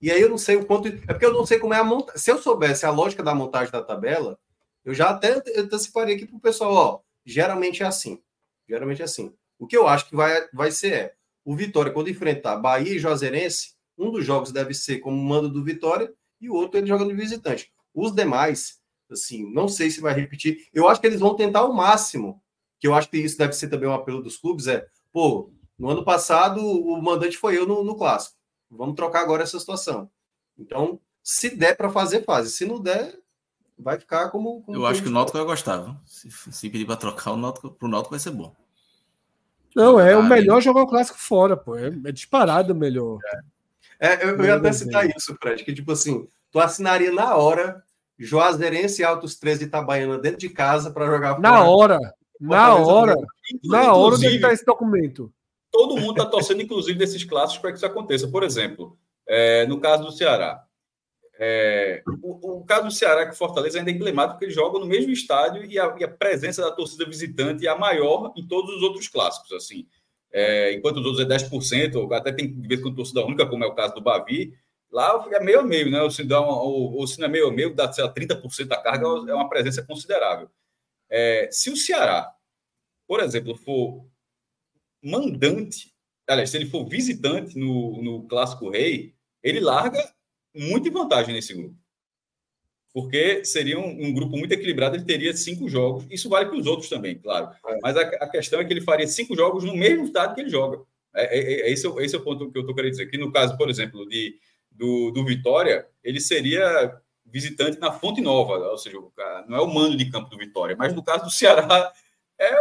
E aí eu não sei o quanto. É porque eu não sei como é a montagem. Se eu soubesse a lógica da montagem da tabela, eu já até anteciparia aqui para o pessoal, ó. Geralmente é assim. Geralmente é assim. O que eu acho que vai, vai ser é o Vitória, quando enfrentar Bahia e Juazeirense, um dos jogos deve ser como mando do Vitória e o outro ele joga de visitante. Os demais, assim, não sei se vai repetir. Eu acho que eles vão tentar o máximo, que eu acho que isso deve ser também um apelo dos clubes, é, pô, no ano passado o mandante foi eu no, no clássico. Vamos trocar agora essa situação. Então, se der para fazer, faz. Se não der, vai ficar como. como Eu acho que o Náutico vai gostar, viu? Se, se pedir para trocar, o Náutico, pro Náutico vai ser bom. Não, é o melhor jogar o clássico fora, pô. É, é disparado o melhor. É, eu, eu ia até citar isso, Fred, que tipo assim, tu assinaria na hora Juazeirense e Altos 13 de Itabaiana dentro de casa para jogar Na fora. hora, na hora, na hora onde inclusive, está esse documento. todo mundo está torcendo, inclusive, desses clássicos para que isso aconteça. Por exemplo, é, no caso do Ceará. é, o, o caso do Ceará, que o Fortaleza ainda é emblemático, porque ele joga no mesmo estádio e a, e a presença da torcida visitante é a maior em todos os outros clássicos. assim. É, enquanto os outros é 10%, ou até tem de vez com torcida única, como é o caso do Bavi, lá é meio a meio, né? Ou se, dá uma, ou, ou se não é meio a meio, dá sei lá, 30% da carga, é uma presença considerável. É, se o Ceará, por exemplo, for mandante, aliás, se ele for visitante no, no Clássico Rei, ele larga muito em vantagem nesse grupo. Porque seria um, um grupo muito equilibrado, ele teria cinco jogos. Isso vale para os outros também, claro. É. Mas a, a questão é que ele faria cinco jogos no mesmo estado que ele joga. É, é- é- esse, é, o- esse é o ponto que eu estou querendo dizer. Que no caso, por exemplo, de, do, do Vitória, ele seria visitante na Fonte Nova, ou seja, não é o mando de campo do Vitória, mas no caso do Ceará, é,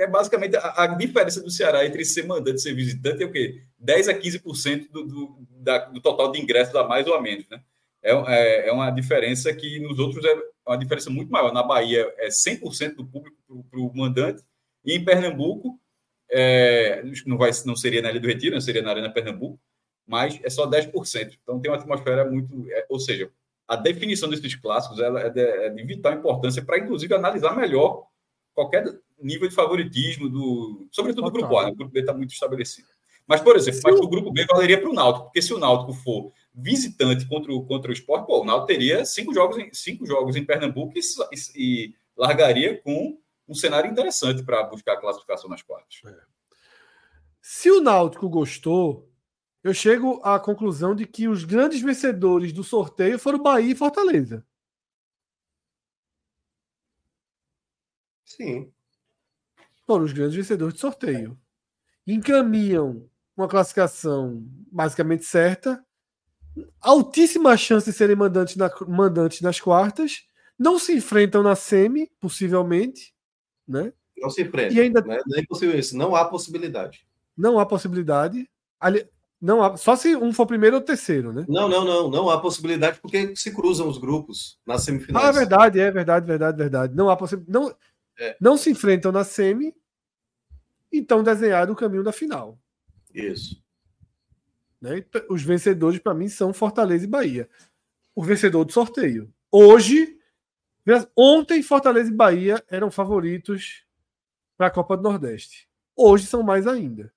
é basicamente a, a diferença do Ceará entre ser mandante e ser visitante é o quê? 10 a 15% do, do, da, do total de ingressos a mais ou a menos, né? É, é, é uma diferença que nos outros é uma diferença muito maior. Na Bahia é 100% do público para o mandante, e em Pernambuco é, não, vai, não seria na Ilha do Retiro, não seria na Arena Pernambuco, mas é só 10%. Então tem uma atmosfera muito. é, ou seja, a definição desses clássicos ela é, de, é de vital importância para, inclusive, analisar melhor qualquer nível de favoritismo, do, sobretudo do grupo A. Né? O grupo B está muito estabelecido. Mas, por exemplo, mas o- grupo B valeria para o Náutico, porque se o Náutico for visitante contra o, contra o esporte, pô, o Náutico teria cinco jogos em, cinco jogos em Pernambuco e, e- e largaria com um cenário interessante para buscar a classificação nas quartas. Se o Náutico gostou, eu chego à conclusão de que os grandes vencedores do sorteio foram Bahia e Fortaleza. Sim. Foram os grandes vencedores do sorteio. Encaminham uma classificação basicamente certa, altíssima chance de serem mandantes, na, mandantes nas quartas, não se enfrentam na semi, possivelmente, né? Não se prende. E ainda- né? Não é impossível isso. Não há possibilidade. Não há possibilidade. Ali, não há, só se um for primeiro ou terceiro, né? Não, não, não. Não há possibilidade porque se cruzam os grupos nas semifinais. Ah, é verdade, é verdade, verdade, verdade. Não há possibilidade. Não, É. não se enfrentam na semi, então desenhado o caminho da final. Isso. Né? E p- Os vencedores, para mim, são Fortaleza e Bahia. O vencedor do sorteio. Hoje, ontem, Fortaleza e Bahia eram favoritos para a Copa do Nordeste. Hoje são mais ainda.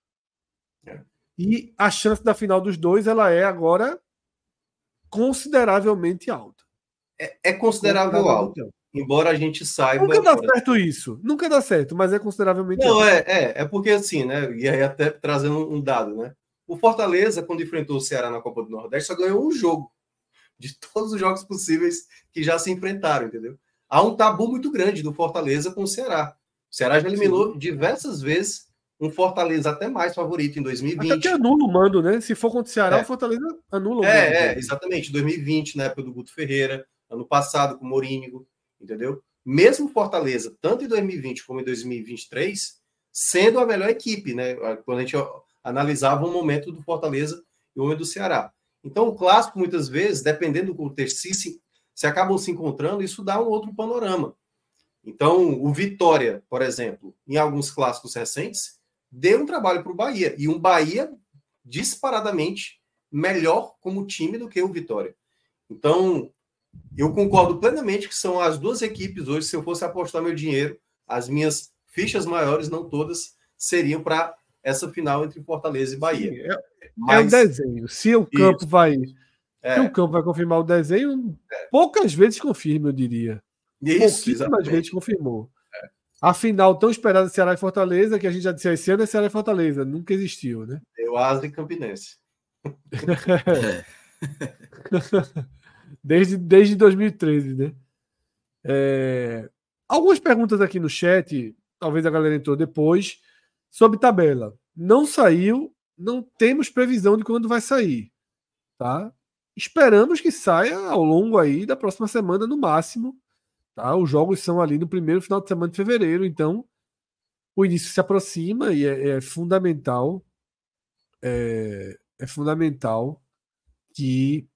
E a chance da final dos dois, ela é agora consideravelmente alta. É, é considerável alta. Embora a gente saiba. Nunca dá certo isso. Nunca dá certo, mas é consideravelmente Não, alto. é, é, é porque assim, né? E aí até trazendo um dado, né? O Fortaleza, quando enfrentou o Ceará na Copa do Nordeste, só ganhou um jogo de todos os jogos possíveis que já se enfrentaram, entendeu? Há um tabu muito grande do Fortaleza com o Ceará. O Ceará já eliminou Sim. diversas vezes um Fortaleza até mais favorito em 2020. Até que anula o mando, né? Se for contra o Ceará, é. o Fortaleza anula o é, mando. É, exatamente. 2020, na época do Guto Ferreira, ano passado com o Morínigo, entendeu? Mesmo Fortaleza, tanto em 2020 como em 2023, sendo a melhor equipe, né? Quando a gente analisava o momento do Fortaleza e o momento do Ceará. Então, o clássico, muitas vezes, dependendo do contexto, se, se, se acabam se encontrando, isso dá um outro panorama. Então, o Vitória, por exemplo, em alguns clássicos recentes, deu um trabalho para o Bahia. E um Bahia disparadamente melhor como time do que o Vitória. Então, eu concordo plenamente que são as duas equipes hoje. Se eu fosse apostar meu dinheiro, as minhas fichas maiores, não todas, seriam para essa final entre Fortaleza e Bahia. Sim, é, Mas, é o desenho. Se o campo isso. vai. É. Se o campo vai confirmar o desenho, é. poucas vezes confirma, eu diria. Isso, Pouquíssimas vezes confirmou. A final tão esperada Ceará e Fortaleza, que a gente já disse esse ano é Ceará e Fortaleza, nunca existiu, né? Eu Asa e Campinense. desde, desde 2013, né? É... Algumas perguntas aqui no chat, talvez a galera entrou depois, sobre tabela. Não saiu, não temos previsão de quando vai sair, tá? Esperamos que saia ao longo aí da próxima semana no máximo, tá? Os jogos são ali no primeiro final de semana de fevereiro, então o início se aproxima e é, é fundamental é, é fundamental que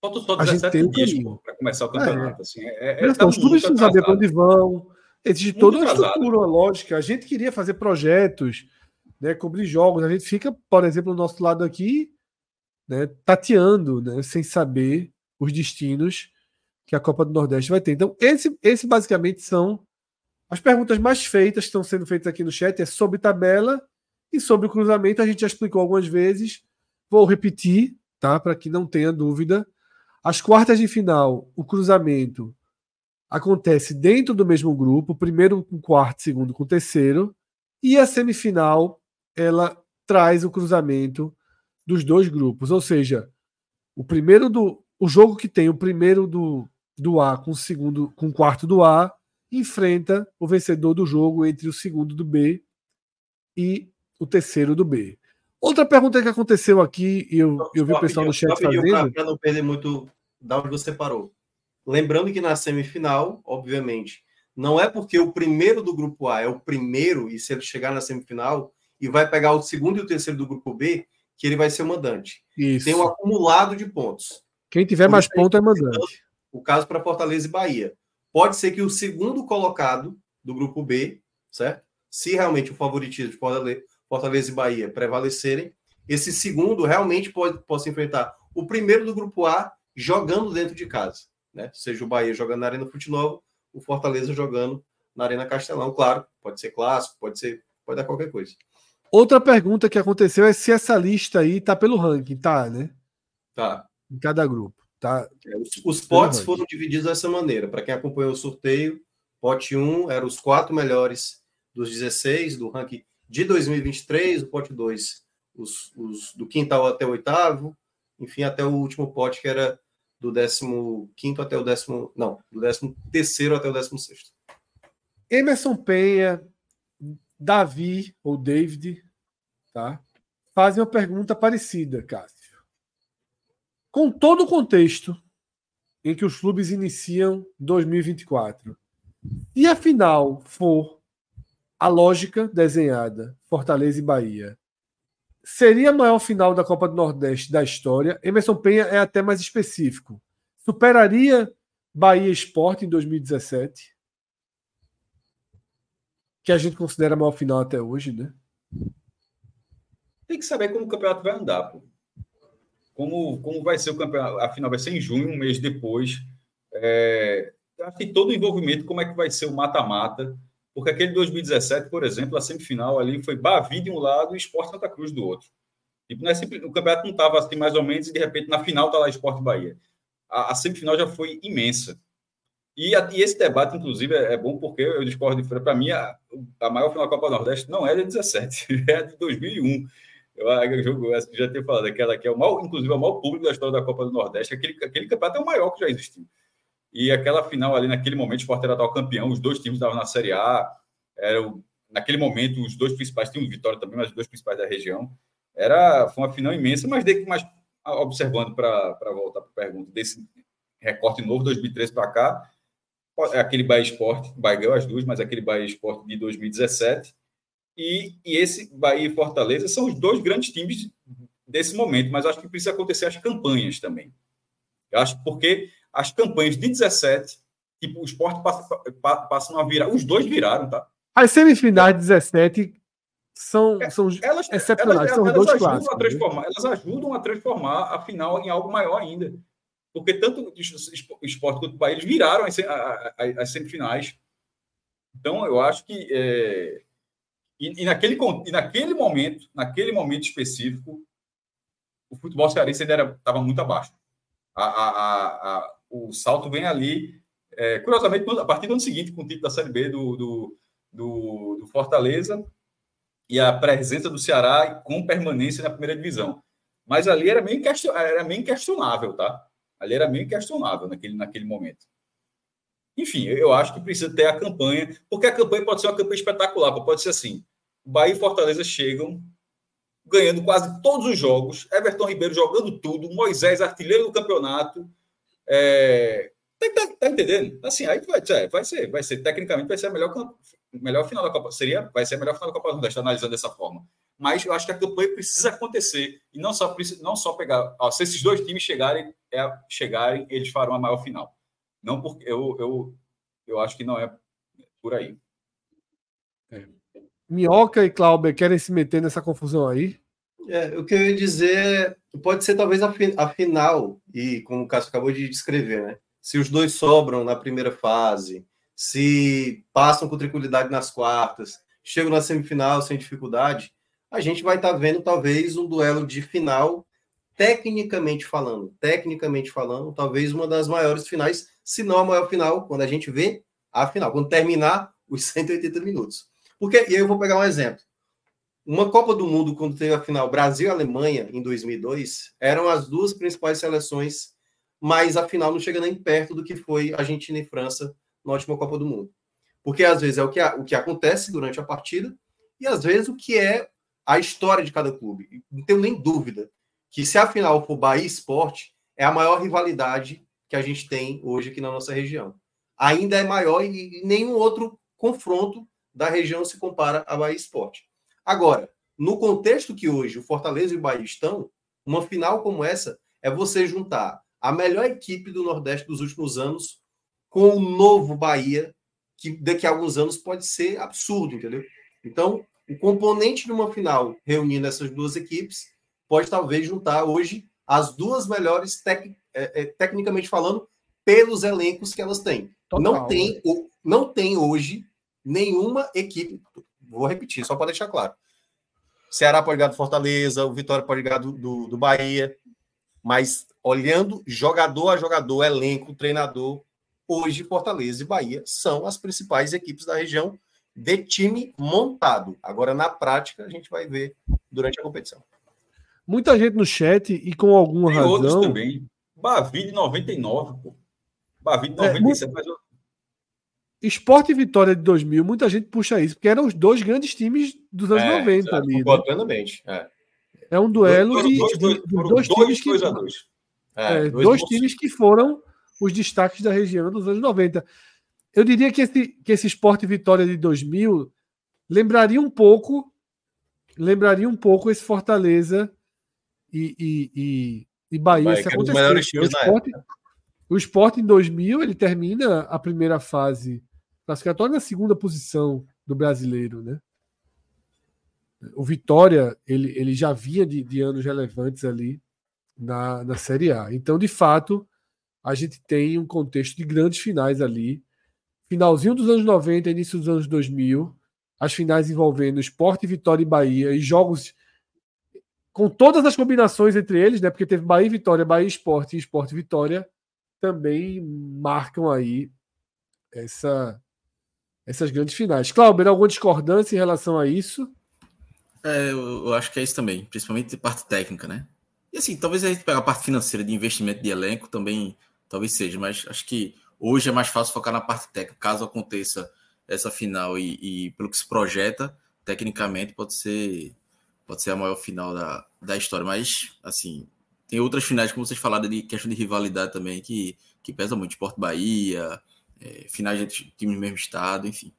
Faltam só 17 dias para começar o campeonato. É. Assim, é, é, tá os clubes precisam saber para onde vão. Existe toda uma estrutura, uma lógica. A gente queria fazer projetos, né, cobrir jogos. A gente fica, por exemplo, do nosso lado aqui, né, tateando, né, sem saber os destinos que a Copa do Nordeste vai ter. Então, esse, esse basicamente são as perguntas mais feitas que estão sendo feitas aqui no chat. É sobre tabela e sobre o cruzamento. A gente já explicou algumas vezes. Vou repetir, tá? Para que não tenha dúvida. As quartas de final, o cruzamento acontece dentro do mesmo grupo, primeiro com quarto, segundo com terceiro, e a semifinal ela traz o cruzamento dos dois grupos, ou seja, o primeiro do o jogo que tem o primeiro do, do A com o segundo com o quarto do A enfrenta o vencedor do jogo entre o segundo do B e o terceiro do B. Outra pergunta que aconteceu aqui, e eu, eu vi o pessoal no chat fazendo. Para não perder muito da onde você parou. Lembrando que na semifinal, obviamente, não é porque o primeiro do grupo A é o primeiro, e se ele chegar na semifinal e vai pegar o segundo e o terceiro do grupo B, que ele vai ser mandante. Isso. Tem um acumulado de pontos. Quem tiver mais pontos é mandante. O caso para Fortaleza e Bahia. Pode ser que o segundo colocado do grupo B, certo? Se realmente o favoritismo de Fortaleza e Bahia prevalecerem, esse segundo realmente pode, possa enfrentar o primeiro do grupo A jogando dentro de casa. Né? Seja o Bahia jogando na Arena Fute Novo, o Fortaleza jogando na Arena Castelão. Claro, pode ser clássico, pode ser, pode dar qualquer coisa. Outra pergunta que aconteceu é se essa lista aí tá pelo ranking, tá, né? Tá. Em cada grupo, tá? É, os, os potes foram divididos dessa maneira. Para quem acompanhou o sorteio, pote 1 eram os quatro melhores dos 16 do ranking de 2023, o pote 2 os, os do quintal até o oitavo, enfim, até o último pote que era do 15 até o décimo. Não, do 13 até o 16. Emerson Penha, Davi ou David, tá? Fazem uma pergunta parecida, Cássio. Com todo o contexto em que os clubes iniciam 2024, e a final for a lógica desenhada, Fortaleza e Bahia, Seria a maior final da Copa do Nordeste da história. Emerson Penha é até mais específico. Superaria Bahia Esporte em 2017, que a gente considera a maior final até hoje, né? Tem que saber como o campeonato vai andar, pô. Como, como vai ser o campeonato. A final vai ser em junho, um mês depois. É, acho que todo o envolvimento, como é que vai ser o mata-mata porque aquele 2017, por exemplo, a semifinal ali foi Bavi de um lado e Esporte Santa Cruz do outro. Tipo, não é sempre, o campeonato não estava assim mais ou menos e de repente na final está lá Esporte Bahia. A, a, semifinal já foi imensa. E, a, e esse debate, inclusive, é, é, bom porque eu discordo de Para mim, a, a maior final da Copa do Nordeste não é de 17, é de 2001. Eu, eu, eu já tinha falado, aquela que é o maior, inclusive, é o maior público da história da Copa do Nordeste. Aquele, aquele campeonato é o maior que já existiu. E aquela final ali, naquele momento, o Sport era tal campeão, os dois times estavam na Série A. Era, naquele momento, os dois principais, tinham Vitória também, mas os dois principais da região. Era, foi uma final imensa, mas, de, mas observando para voltar para a pergunta, desse recorte novo, 2013 para cá, é aquele Bahia Esporte, Bahia as duas, mas aquele Bahia Esporte de 2017, e, e esse Bahia e Fortaleza são os dois grandes times desse momento, mas acho que precisa acontecer as campanhas também. Eu acho porque as campanhas de 17, tipo, o esporte passa, passam a virar, os dois viraram, tá? As semifinais de 17 são, é, são elas, excepcionais, elas, são elas dois ajudam clássicos. A né? transformar, né? Elas ajudam a transformar a final em algo maior ainda. Porque tanto o esporte quanto o país viraram as, as, semifinais. Então, eu acho que. É, e, e, naquele, e naquele momento, naquele momento específico, o futebol cearense ainda estava muito abaixo. A, a, a, o salto vem ali, é, curiosamente, a partir do ano seguinte, com o título da Série B do, do, do, do Fortaleza, e a presença do Ceará com permanência na primeira divisão. Mas ali era meio, era meio inquestionável, tá? Ali era meio inquestionável naquele, naquele momento. Enfim, eu acho que precisa ter a campanha, porque a campanha pode ser uma campanha espetacular, pode ser assim: Bahia e Fortaleza chegam ganhando quase todos os jogos, Everton Ribeiro jogando tudo, Moisés artilheiro do campeonato. É... Tá, tá, tá, entendendo? Assim, aí vai, vai ser, vai ser, tecnicamente vai ser a melhor melhor final da Copa. Seria, vai ser a melhor final da Copa do Nordeste, analisando dessa forma. Mas eu acho que a campanha precisa acontecer. E não só, não só pegar. Ó, se esses dois times chegarem, é, chegarem, eles farão a maior final. Não porque eu, eu, eu acho que não é por aí. É. Minhoca e Clauber querem se meter nessa confusão aí? É, o que eu ia dizer pode ser talvez a, fi, a final, e como o Cássio acabou de descrever, né? Se os dois sobram na primeira fase, se passam com tranquilidade nas quartas, chegam na semifinal sem dificuldade, a gente vai estar tá vendo talvez um duelo de final, tecnicamente falando, tecnicamente falando, talvez uma das maiores finais, se não a maior final, quando a gente vê a final, quando terminar os 180 minutos. Porque, e aí eu vou pegar um exemplo. Uma Copa do Mundo, quando teve a final Brasil e Alemanha, em 2002, eram as duas principais seleções, mas a final não chega nem perto do que foi Argentina e França na última Copa do Mundo. Porque às vezes é o que, o que acontece durante a partida e às vezes o que é a história de cada clube. Não tenho nem dúvida que se a final for Bahia Esporte, é a maior rivalidade que a gente tem hoje aqui na nossa região. Ainda é maior e, nenhum outro confronto da região se compara a Bahia Esporte. Agora, no contexto que hoje o Fortaleza e o Bahia estão, uma final como essa é você juntar a melhor equipe do Nordeste dos últimos anos com o novo Bahia, que daqui a alguns anos pode ser absurdo, entendeu? Então, o componente de uma final reunindo essas duas equipes pode talvez juntar hoje as duas melhores, tec, é, é, tecnicamente falando, pelos elencos que elas têm. Total, não, tem, né? não tem hoje nenhuma equipe, vou repetir, só para deixar claro. Ceará pode ganhar do Fortaleza, o Vitória pode ganhar do, do, do Bahia, mas olhando jogador a jogador, elenco, treinador, hoje Fortaleza e Bahia são as principais equipes da região de time montado. Agora, na prática, a gente vai ver durante a competição. Muita gente no chat e com alguma Tem razão. outros também. Bavi de 99, pô. Bavi de 97, é, mas eu... Esporte e Vitória de 2000, muita gente puxa isso, porque eram os dois grandes times dos anos é, 90 é, ali. Né? Plenamente. É. é um duelo de, dois, dois, de, dois, dois times que. Dois, é, dois times que foram os destaques da região dos anos 90. Eu diria que esse, que esse esporte Vitória de 2000 lembraria um pouco lembraria um pouco esse Fortaleza e, e, e, e Bahia Bahia, se acontecer. O esporte, o esporte em 2000 ele termina a primeira fase classificatória na segunda posição do brasileiro, né? O Vitória ele, ele já vinha de, de anos relevantes ali na, na Série A. Então, de fato, a gente tem um contexto de grandes finais ali. Finalzinho dos anos 90, início dos anos 2000, as finais envolvendo Esporte, Vitória e Bahia, e jogos com todas as combinações entre eles, né? Porque teve Bahia e Vitória, Bahia Esporte e Esporte Vitória, também marcam aí essa, essas grandes finais. Clauber, alguma discordância em relação a isso? É, eu, eu, acho que é isso também, principalmente parte técnica, né? E assim, talvez a gente pegar a parte financeira de investimento de elenco também, talvez seja, mas acho que hoje é mais fácil focar na parte técnica. Caso aconteça essa final e, e pelo que se projeta, tecnicamente pode ser pode ser a maior final da, da história, mas assim, tem outras finais, como vocês falaram, de questão de rivalidade também, que, que pesa muito. Esporte Bahia, é, finais de times do mesmo estado, enfim.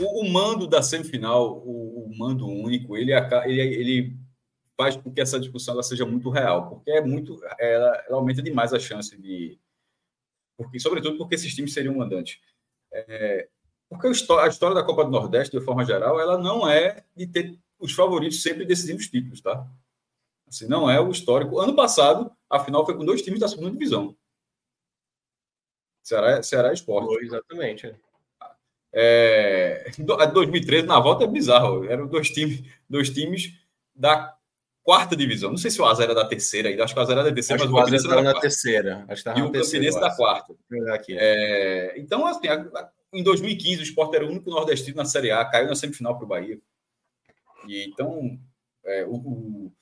O, o mando da semifinal, o, o, mando único, ele, ele, ele faz com que essa discussão ela seja muito real, porque é muito, ela, ela aumenta demais a chance de, porque, sobretudo porque esses times seriam mandantes. É, porque a história da Copa do Nordeste, de forma geral, ela não é de ter os favoritos sempre decidindo os títulos, tá? Assim, não é o histórico. Ano passado, a final foi com dois times da segunda divisão. Ceará, Ceará Esporte. Foi, exatamente. É, 2013, na volta, é bizarro. Eram dois times, dois times da quarta divisão. Não sei se o Asa era da terceira ainda, acho que o Asa era da terceira, acho mas o Campinense era da terceira. Acho que e o Campinense da quarta. É, então, assim, a, a, em 2015, o Sport era o único nordestino na Série A, caiu na semifinal para o Bahia. E, então, é, o, o,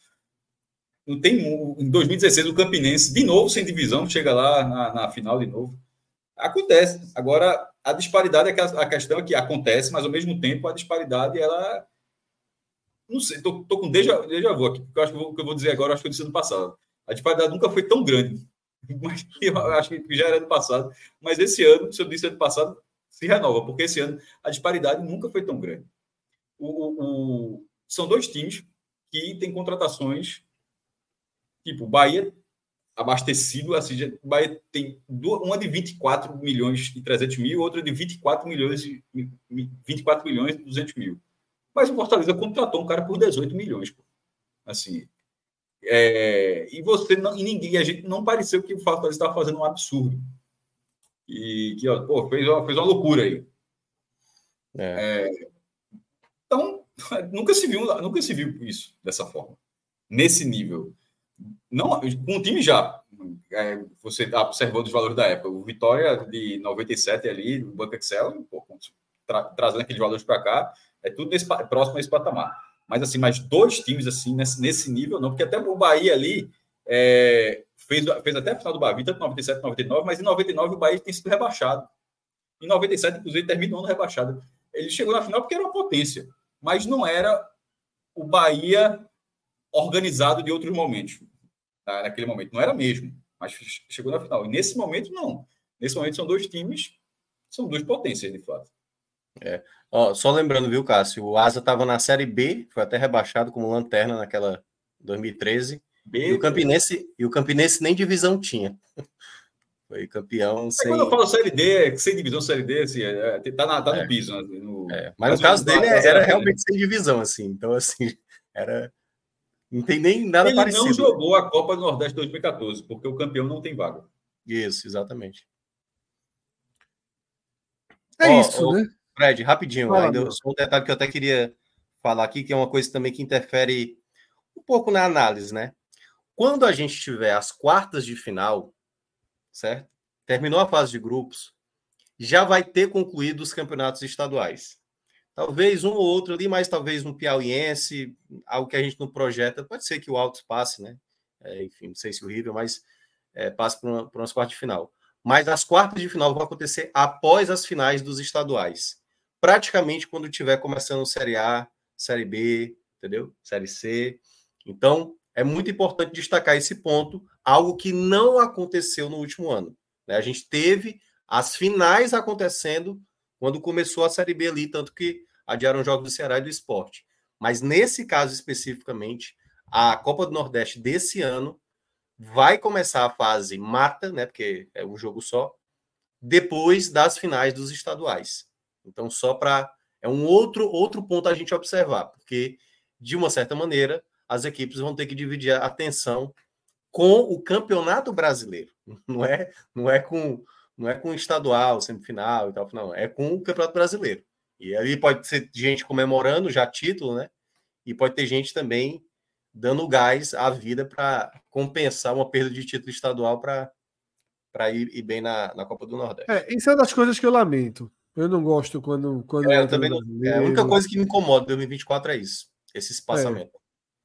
não tem. Em 2016, o Campinense, de novo, sem divisão, chega lá na, na final de novo. Acontece. Agora, a disparidade é que a, a questão é que acontece, mas ao mesmo tempo a disparidade ela não sei, tô, tô com déjà, déjà vu aqui, porque eu acho que o que eu vou dizer agora, acho que eu disse no passado. A disparidade nunca foi tão grande, mas eu acho que já era do passado. Mas esse ano, se eu disse ano passado, se renova, porque esse ano a disparidade nunca foi tão grande. O, o, o são dois times que têm contratações, tipo, Bahia abastecido, assim, Bahia tem uma de 24 milhões e 300 mil, outra de 24 milhões e 24 milhões e 200 mil. Mas o Fortaleza contratou um cara por 18 milhões. Pô. Assim. É, e você não, e ninguém, a gente não pareceu que o Fortaleza estava fazendo um absurdo. E que, ó, pô, fez, uma, fez uma loucura aí. É. É, então, nunca se viu, nunca se viu isso dessa forma. Nesse nível. Não, com o time já. É, você está observando os valores da época. O Vitória de 97 ali, o Banco Excel, pô, tra, trazendo aqueles valores para cá, é tudo nesse, próximo a esse patamar. Mas assim, mais dois times assim nesse, nesse nível, não, porque até o Bahia ali é, fez, fez até a final do Bahia, tanto 97 99, mas em 99 o Bahia tem sido rebaixado. Em 97, inclusive, terminou no rebaixado. Ele chegou na final porque era uma potência, mas não era o Bahia organizado de outros momentos. Tá? Naquele momento, não era mesmo, mas chegou na final. E nesse momento, não. Nesse momento, são dois times, são duas potências, de fato. É. Ó, só lembrando, viu, Cássio? O Asa estava na Série B, foi até rebaixado como lanterna naquela 2013. E o Campinense, e o Campinense nem divisão tinha. Foi campeão é, sem. Quando eu falo Série D, sem divisão Série D, assim, é, tá, na, tá no é. piso. Né? No... É, mas no caso dele era realmente sem divisão, assim. Então, assim, era. Não tem nem nada Ele parecido. Ele não jogou a Copa do Nordeste 2014, porque o campeão não tem vaga. Isso, exatamente. É Ó, isso, né? Fred, rapidinho, Fala, ainda só um detalhe que eu até queria falar aqui, que é uma coisa também que interfere um pouco na análise, né? Quando a gente tiver as quartas de final, certo? Terminou a fase de grupos, já vai ter concluído os campeonatos estaduais. Talvez um ou outro ali, mas talvez um piauiense, algo que a gente não projeta. Pode ser que o Altos passe, né? É, enfim, não sei se o River, mas é, passe para uma, quartas de final. Mas as quartas de final vão acontecer após as finais dos estaduais praticamente quando tiver começando Série A, Série B, entendeu? Série C. Então, é muito importante destacar esse ponto, algo que não aconteceu no último ano. Né? A gente teve as finais acontecendo quando começou a Série B ali, tanto que adiaram jogos do Ceará e do esporte. Mas nesse caso especificamente, a Copa do Nordeste desse ano vai começar a fase mata, né? Porque é um jogo só, depois das finais dos estaduais. Então, só para. É um outro, outro ponto a gente observar, porque, de uma certa maneira, as equipes vão ter que dividir a atenção com o campeonato brasileiro. Não é, não é com não é com estadual, semifinal e tal, não, é com o campeonato brasileiro. E ali pode ser gente comemorando já título, né? e pode ter gente também dando gás à vida para compensar uma perda de título estadual para ir, ir, bem na, na Copa do Nordeste. É, isso é uma das coisas que eu lamento. Eu não gosto quando. quando é, eu também não, é, a única coisa que me incomoda em 2024 é isso, esse espaçamento.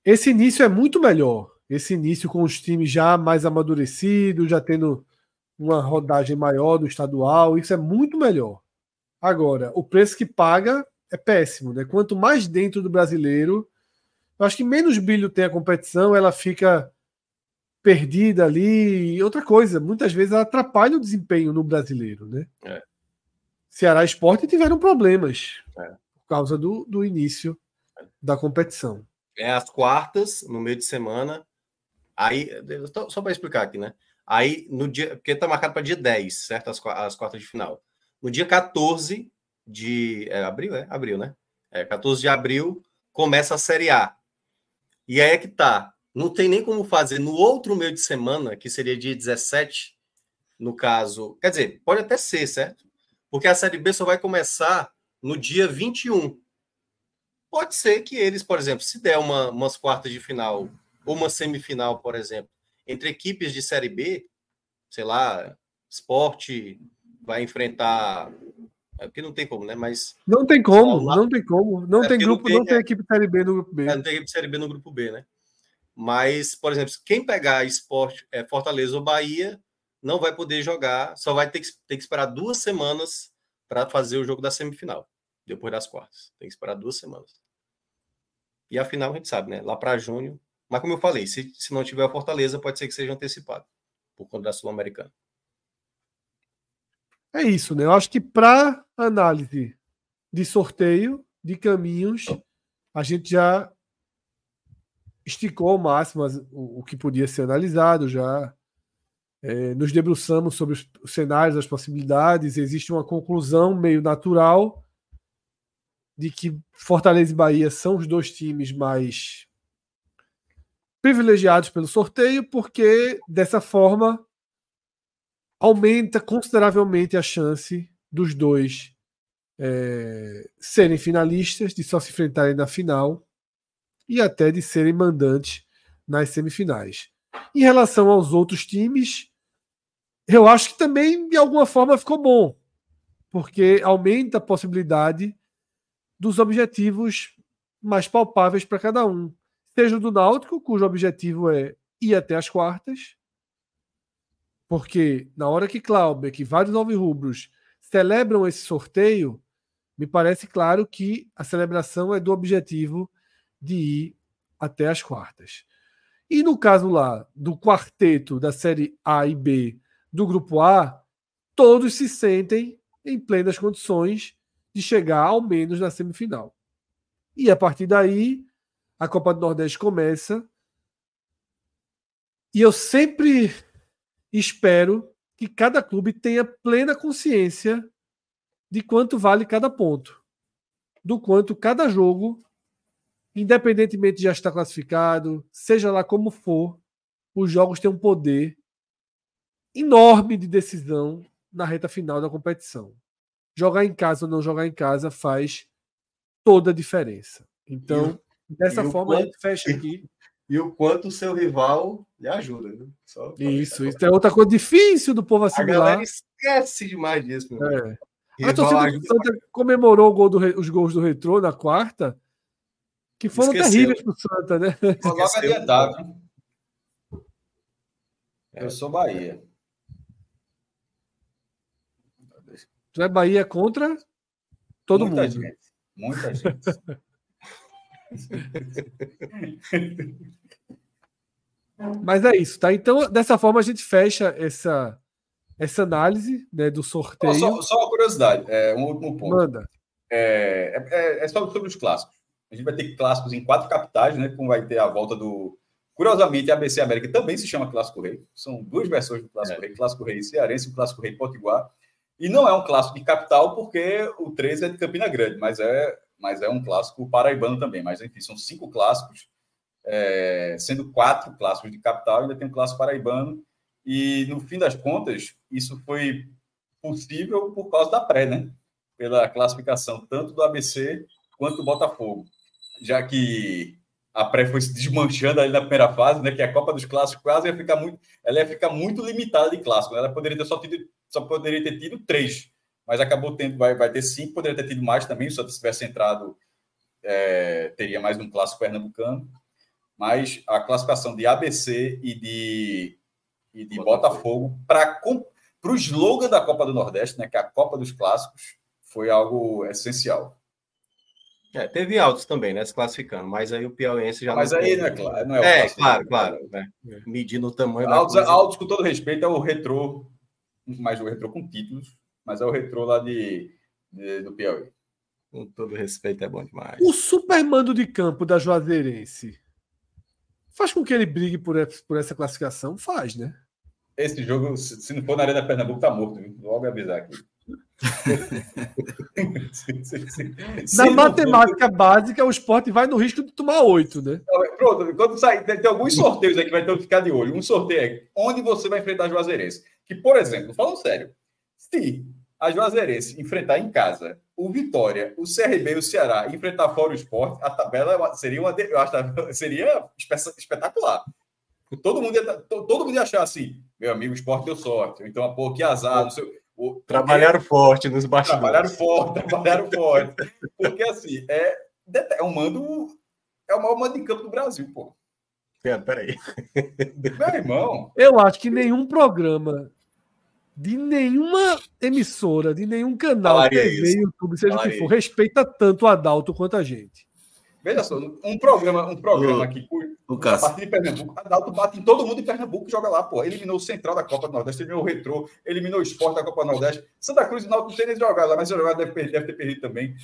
É. Esse início é muito melhor. Esse início com os times já mais amadurecidos, já tendo uma rodagem maior do estadual, isso é muito melhor. Agora, o preço que paga é péssimo, né? Quanto mais dentro do brasileiro, eu acho que menos brilho tem a competição, ela fica perdida ali. E outra coisa, muitas vezes ela atrapalha o desempenho no brasileiro, né? É. Ceará Esporte tiveram problemas é. por causa do, do início da competição. É as quartas, no meio de semana. Aí, só para explicar aqui, né? Aí, no dia, porque tá marcado para dia 10, certo? As, as quartas de final. No dia 14 de. É, abril, é? Abril, né? É, 14 de abril começa a Série A. E aí é que tá. Não tem nem como fazer no outro meio de semana, que seria dia 17, no caso. Quer dizer, pode até ser, certo? Porque a Série B só vai começar no dia 21. Pode ser que eles, por exemplo, se der uma, umas quartas de final ou uma semifinal, por exemplo, entre equipes de Série B, sei lá, esporte vai enfrentar. É porque não tem como, né? Mas. Não tem como, não tem como. Não é tem grupo, não tem, não tem equipe Série B no grupo B. É, não tem equipe Série B no grupo B, né? Mas, por exemplo, quem pegar esporte, é, Fortaleza ou Bahia, não vai poder jogar, só vai ter que, ter que esperar duas semanas para fazer o jogo da semifinal, depois das quartas. Tem que esperar duas semanas. E a final a gente sabe, né? Lá para junho. Mas como eu falei, se, se não tiver a Fortaleza, pode ser que seja antecipado por conta da Sul-Americana. É isso, né? Eu acho que para análise de sorteio, de caminhos, a gente já esticou ao máximo o, o que podia ser analisado, já é, nos debruçamos sobre os cenários, as possibilidades. Existe uma conclusão meio natural de que Fortaleza e Bahia são os dois times mais privilegiados pelo sorteio, porque dessa forma aumenta consideravelmente a chance dos dois é, serem finalistas, de só se enfrentarem na final e até de serem mandantes nas semifinais. Em relação aos outros times, eu acho que também de alguma forma ficou bom, porque aumenta a possibilidade dos objetivos mais palpáveis para cada um. Seja o do Náutico, cujo objetivo é ir até as quartas, porque na hora que Clauber, que vários nove rubros celebram esse sorteio, me parece claro que a celebração é do objetivo de ir até as quartas. E no caso lá do quarteto da série A e B do grupo A, todos se sentem em plenas condições de chegar ao menos na semifinal. E a partir daí, a Copa do Nordeste começa. E eu sempre espero que cada clube tenha plena consciência de quanto vale cada ponto, do quanto cada jogo, independentemente de já estar classificado, seja lá como for, os jogos têm um poder enorme de decisão na reta final da competição. Jogar em casa ou não jogar em casa faz toda a diferença. Então, e, dessa e forma, quanto, a gente fecha aqui e o quanto o seu rival lhe ajuda. Né? isso, isso é outra coisa difícil do povo assimilar. A galera esquece demais disso. Meu é. A torcida do Santa comemorou gol do, os gols do Retrô na quarta, que foram Esqueceu. terríveis para o Santa, né? Adiantado. Eu sou Bahia. Tu é Bahia contra todo muita mundo. Gente, muita gente. Mas é isso, tá? Então, dessa forma, a gente fecha essa, essa análise né, do sorteio. Só, só uma curiosidade, é, um último ponto. Manda. É, é, é sobre, sobre, os clássicos. A gente vai ter clássicos em quatro capitais, né? Como vai ter a volta do. Curiosamente, a ABC América também se chama Clássico Rei. São duas versões do Clássico é. Rei: Clássico Rei Cearense e o Clássico Rei Potiguar. E não é um clássico de capital, porque o 13 é de Campina Grande, mas é mas é um clássico paraibano também. Mas, enfim, são cinco clássicos, é, sendo quatro clássicos de capital, ainda tem um clássico paraibano. E, no fim das contas, isso foi possível por causa da pré, né? Pela classificação tanto do ABC quanto do Botafogo. já que a pré foi se desmanchando ali na primeira fase, né? Que a Copa dos Clássicos quase ia ficar muito, ela ia ficar muito limitada de clássico. Né? Ela poderia ter só tido, só poderia ter tido três, mas acabou tendo, vai, vai ter cinco, poderia ter tido mais também, se tivesse entrado, é, teria mais um clássico pernambucano. Mas a classificação de ABC e de, e de Botafogo, para o slogan da Copa do Nordeste, né? Que é a Copa dos Clássicos, foi algo essencial. É, teve altos também, né? Se classificando, mas aí o Piauiense já mas não. Mas aí, né, claro, não é, é claro, claro. Né? Medindo o tamanho altos, altos, com todo respeito, é o retrô, mas o retrô com títulos, mas é o retrô lá de, de, do Piauí. Com todo respeito, é bom demais. O supermando de campo da Juazeirense faz com que ele brigue por, por essa classificação? Faz, né? Esse jogo, se não for na Arena Pernambuco, tá morto. Viu? Logo avisar aqui. Na matemática básica, o esporte vai no risco de tomar oito, né? Pronto, quando sai, tem alguns sorteios aí que vai ter que ficar de olho. Um sorteio é onde você vai enfrentar a Juazeirense. Que, por exemplo, falando sério, se a Juazeirense enfrentar em casa o Vitória, o CRB e o Ceará enfrentar fora o esporte, a tabela seria uma. Eu acho seria espetacular. Todo mundo, ia, todo mundo ia achar assim, meu amigo, o esporte deu sorte. Então, pô, que azar, não sei o, trabalharam porque... forte nos bastidores. Trabalharam forte, trabalharam forte. Porque, assim, é, é um mando. É o maior mando de campo do Brasil, pô. Pera, peraí. Meu irmão. Eu acho que nenhum programa de nenhuma emissora, de nenhum canal, Falaria TV, isso. YouTube, seja o que for, respeita tanto o Adalto quanto a gente. Veja só, um programa, um programa aqui, o a partir de Pernambuco, Adalto bate em todo mundo em Pernambuco joga lá, pô. Eliminou o Central da Copa do Nordeste, eliminou o Retrô, eliminou o Esporte da Copa do Nordeste. Santa Cruz e Náutico não tem nem jogar lá, mas jogar deve, deve ter perdido também.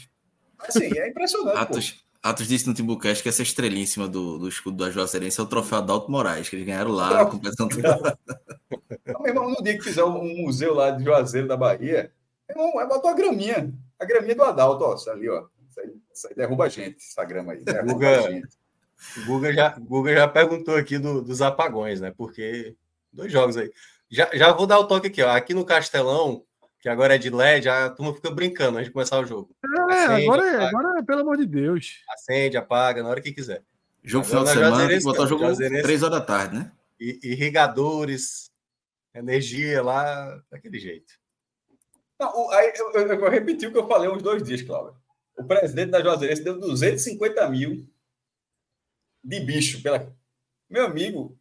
Assim, é impressionante, Atos, pô. Atos disse no Timbucast que essa estrelinha em cima do, do escudo da Juazeirense é o troféu Adalto Moraes, que eles ganharam lá, completando Meu irmão, no dia que fizer um museu lá de Juazeiro da Bahia, meu irmão, botou a graminha, a graminha do Adalto, ó, ali, ó. Isso aí, isso aí derruba a gente, essa grama aí. Derruba Guga, a gente. Guga já, Guga já perguntou aqui do, dos apagões, né? Porque dois jogos aí. Já, já vou dar o toque aqui, ó. Aqui no Castelão, que agora é de LED, a turma fica brincando antes de começar o jogo. É, acende, agora, é, agora é, pelo amor de Deus. Acende, apaga, na hora que quiser. Jogo final de semana, tem que botar o jogo três horas da tarde, né? irrigadores, energia lá, daquele jeito. Não, aí, eu, eu, eu, repeti o que eu falei uns dois dias, Cláudio o presidente da Juazeirense deu 250 mil de bicho. Pela... Meu amigo,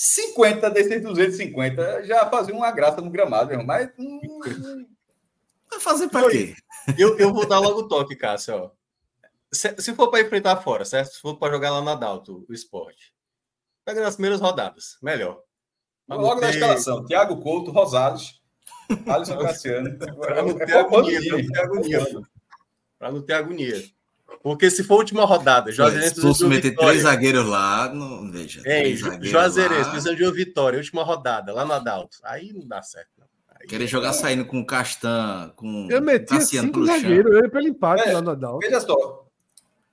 50 desses 250 já faziam uma graça no gramado, meu, mas. Vai fazer para quê? Eu, eu vou dar logo o toque, Cássio. Ó. Se, se for para enfrentar fora, certo? Se for para jogar lá na Dalto, o esporte. Pega nas primeiras rodadas, melhor. logo na escalação: Thiago Couto, Rosales, Alisson Cassiano. Para não ter agonia, não ter agonia para não ter agonia. Porque se for a última rodada, Juazeirense Se fosse meter três zagueiros lá, não veja. É, Juazeirense lá... precisando de uma vitória, última rodada, lá no Adalto. Aí não dá certo. Não. Aí... Querer jogar saindo com o Castan, com Eu meti cinco zagueiros, ia pelo empate é, lá no Adalto. Veja só,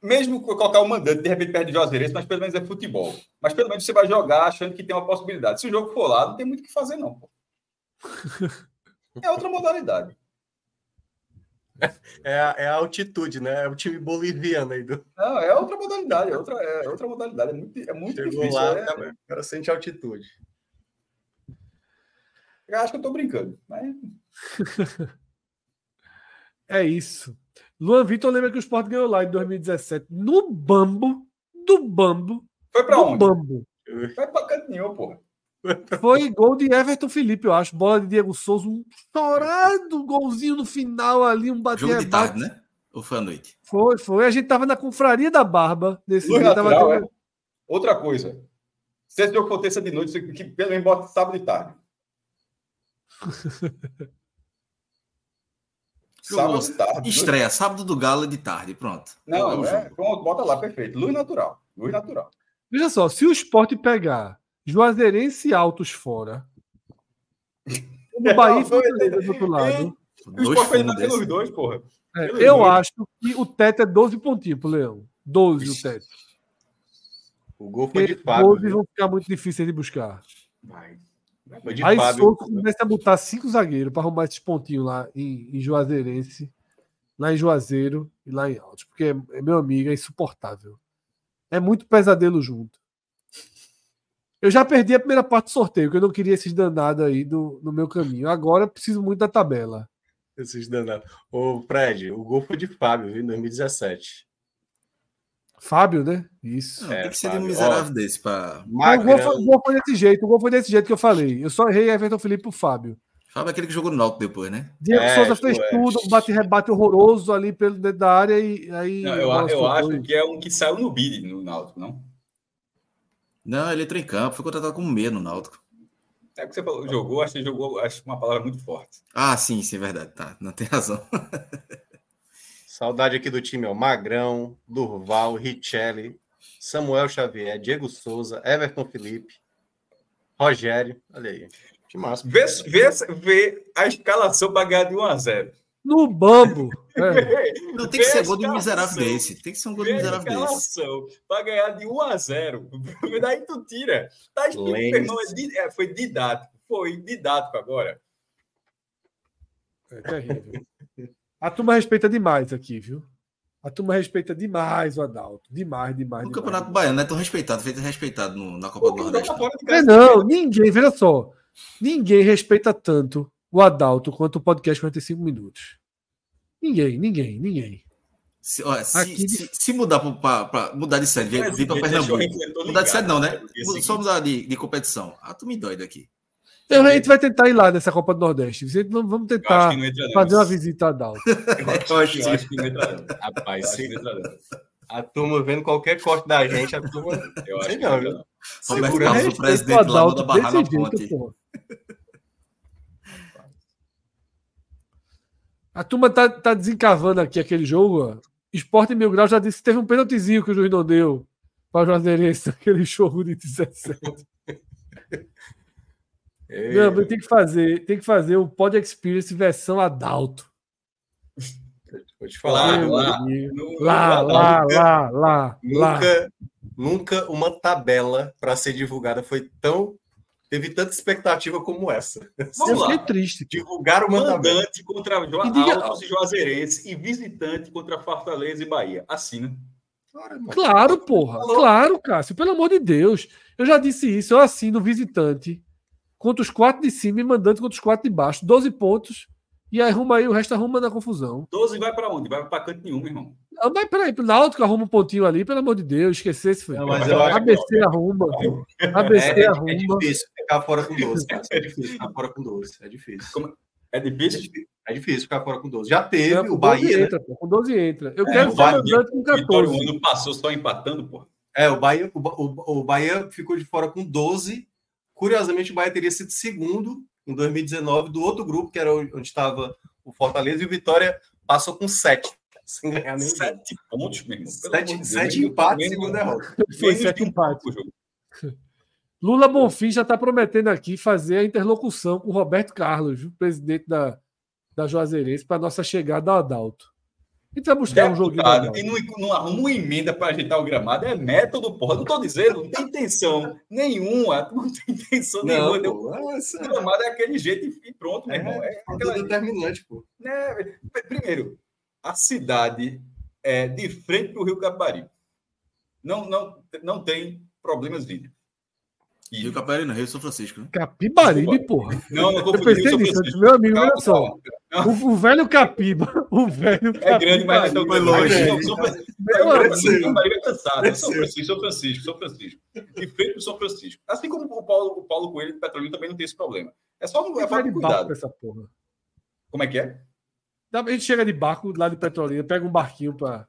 mesmo colocar o mandante, de repente perde Juazeirense, mas pelo menos é futebol. Mas pelo menos você vai jogar achando que tem uma possibilidade. Se o jogo for lá, não tem muito o que fazer, não. Pô. É outra modalidade. É a, é a, altitude, né? É o time boliviano aí do. Não, é outra modalidade, é outra, é outra modalidade. É muito, é muito Chegou difícil. Lá, é... o cara sente altitude. Eu acho que eu tô brincando, mas. é isso. Luan Vitor lembra que o Sport ganhou lá em 2017 no Bambo, do Bambo. Foi pra onde? Bambo. Foi pra canto nenhum, porra. Foi gol de Everton Felipe, eu acho. Bola de Diego Souza, um chorado golzinho no final ali, um bater Jogo de tarde, né? Ou foi à noite? Foi, foi. A gente tava na confraria da Barba nesse dia. Natural, tava... é. Outra coisa. Se esse jogo aconteça de noite, que pelo menos bota sábado de tarde. sábado de tarde. Estreia, sábado do Galo de tarde, pronto. Não, é, pronto, bota lá, perfeito. Luz natural. Luz natural. Veja só, se o esporte pegar Juazeirense Altos fora. O Bahia não, foi do outro lado. O Sport foi pelos dois, porra. É, eu dois. acho que o teto é 12 pontinhos pro Leão. 12 o teto. O gol foi de Fábio. 12 vão ficar muito difíceis de buscar. Vai. Foi de Aí Fábio. Souto começa a botar cinco zagueiros para arrumar esses pontinhos lá em, em Juazeirense. lá em Juazeiro e lá em Altos, porque é, meu amigo, é insuportável. É muito pesadelo junto. Eu já perdi a primeira parte do sorteio, que eu não queria esses danados aí no, no meu caminho. Agora preciso muito da tabela. Esses danados. Ô, Fred, o gol foi de Fábio, viu, em 2017. Fábio, né? Isso. Não, é, tem que ser de um miserável Ó, desse para. O gol, foi, o gol foi desse jeito, o gol foi desse jeito que eu falei. Eu só errei Everton Felipe pro Fábio. Fábio é aquele que jogou no Náutico depois, né? Diego é, Souza fez é. tudo, um bate-rebate horroroso ali pelo dentro da área e aí. Não, eu, eu acho que é um que saiu no bid no Náutico, não? Não, ele entrou em campo, foi contratado como meia no Náutico. É o que você falou, jogou, acho que jogou, acho uma palavra muito forte. Ah, sim, sim, é verdade. Tá, não tem razão. Saudade aqui do time, ó. Magrão, Durval, Richelli, Samuel Xavier, Diego Souza, Everton Felipe, Rogério. Olha aí. Que massa. Vê, vê, vê a escalação para ganhar de 1 a 0 no bambo. É. Não tem que ser gol de um miserável desse. Tem que ser um gol de miserável desse. Para ganhar de 1 a 0. Daí tu tira. Tá irmão, é, é, foi didático. Foi didático agora. É terrível. A turma respeita demais aqui, viu? A turma respeita demais o Adalto. Demais, demais. No demais, Campeonato demais. Baiano não é tão respeitado, feito respeitado no, na Copa do Nordeste. É, não, ninguém, veja só. Ninguém respeita tanto o Adalto quanto o podcast 45 minutos. Ninguém, ninguém, ninguém. Se, olha, se, se, se, mudar para mudar de série, vir para Pernambuco. Mudar de série não, né? Só mudar de, de competição. Ah, tu me dói daqui. Então, a gente vai tentar ir lá nessa Copa do Nordeste. Vamos tentar fazer uma visita a Dalton. Eu acho, eu acho que não entra, Rapaz, sim. A turma vendo qualquer corte da gente, a turma. Eu acho que não, viu? Roberto Carlos, o presidente lá, manda barrar na ponte. A turma tá, tá desencavando aqui aquele jogo. Ó. Esporte Mil Grau já disse que teve um pênaltizinho que o juiz não deu para o Juazeirense aquele jogo de 17. não, tem que fazer, tem que fazer o Pod Experience versão Adalto. Vou te falar. Lá, lá, lá, lá, lá, Nunca, nunca uma tabela para ser divulgada foi tão teve tanta expectativa como essa. Vamos lá. triste. Divulgar o mandante contra Altos e Juazeirense e visitante contra Fortaleza e Bahia. Assina. Claro, porra. Claro, Cássio. Pelo amor de Deus. Eu já disse isso. Eu assino visitante contra os quatro de cima e mandante contra os quatro de baixo. 12 pontos. E aí arruma aí, o resto arruma na confusão. 12 vai para onde? Vai para canto nenhum, meu irmão. Ah, mas peraí, o Náutico arruma um pontinho ali, pelo amor de Deus, esquecesse. Foi. Não, mas eu ABC arruma. ABC é, arruma. É difícil ficar fora com 12, cara. É difícil ficar fora com 12. É difícil. Como... É difícil? É difícil ficar fora com 12. Já teve não, o Bahia. Né? Entra, né? Com 12 entra. Eu é, quero ser mandante com 14. O ano passou só empatando, pô. É, o Bahia, o, o, o Bahia ficou de fora com 12. Curiosamente, o Bahia teria sido segundo em 2019 do outro grupo, que era onde estava o Fortaleza, e o Vitória passou com 7 sem ganhar nem Sete pontos, meu irmão. Sete, sete empates e uma derrota. Foi sete empates. Lula Bonfim já está prometendo aqui fazer a interlocução com o Roberto Carlos, o presidente da, da Juazeirense, para nossa chegada ao Adalto. A gente vai buscar um joguinho. E não, não arruma uma emenda para ajeitar o gramado. É método, porra. Não estou dizendo, não tem intenção nenhuma. Não tem intenção não, nenhuma. Pô, o gramado é aquele jeito e pronto, meu é, irmão. É, aquela... determinante, pô. É, primeiro, a cidade é de frente para o Rio Capari. Não, não, não tem problemas de e... Rio Capari não, Rio São Francisco. Né? Capibaribe, porra. Não, não eu pensei nisso, meu amigo, olha só. O, o, velho Capiba, o velho É grande, mas não foi longe. Capibaribe é cansado. São Francisco, São Francisco, São Francisco. De frente para São Francisco. Assim como o Paulo, o Paulo Coelho do Petrolina também não tem esse problema. É só um é cuidado. Essa porra. Como é que é? A gente chega de barco lá de Petrolina, pega um barquinho para.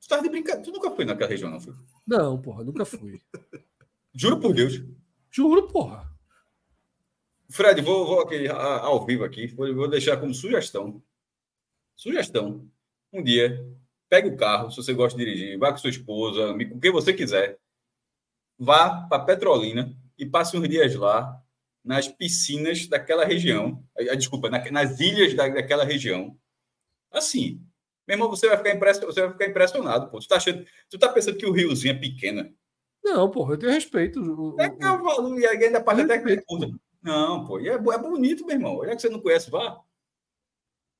Tu tá de brincadeira. Tu nunca foi naquela região, não foi? Não, porra, nunca fui. Juro por Deus. Juro, porra. Fred, vou, vou aqui, ao vivo aqui, vou, vou deixar como sugestão. Sugestão. Um dia, pegue o carro, se você gosta de dirigir, vá com sua esposa, com quem você quiser. Vá para Petrolina e passe uns dias lá nas piscinas daquela região. Desculpa, nas ilhas daquela região. Assim, meu irmão, você vai ficar, impressionado, você vai ficar impressionado. Pô. Tu, tá achando, tu tá pensando que o riozinho é pequeno? Não, porra, eu tenho respeito. O, é cavalo, e ainda parte até que Não, pô, é, é bonito, meu irmão. Olha que você não conhece, vá.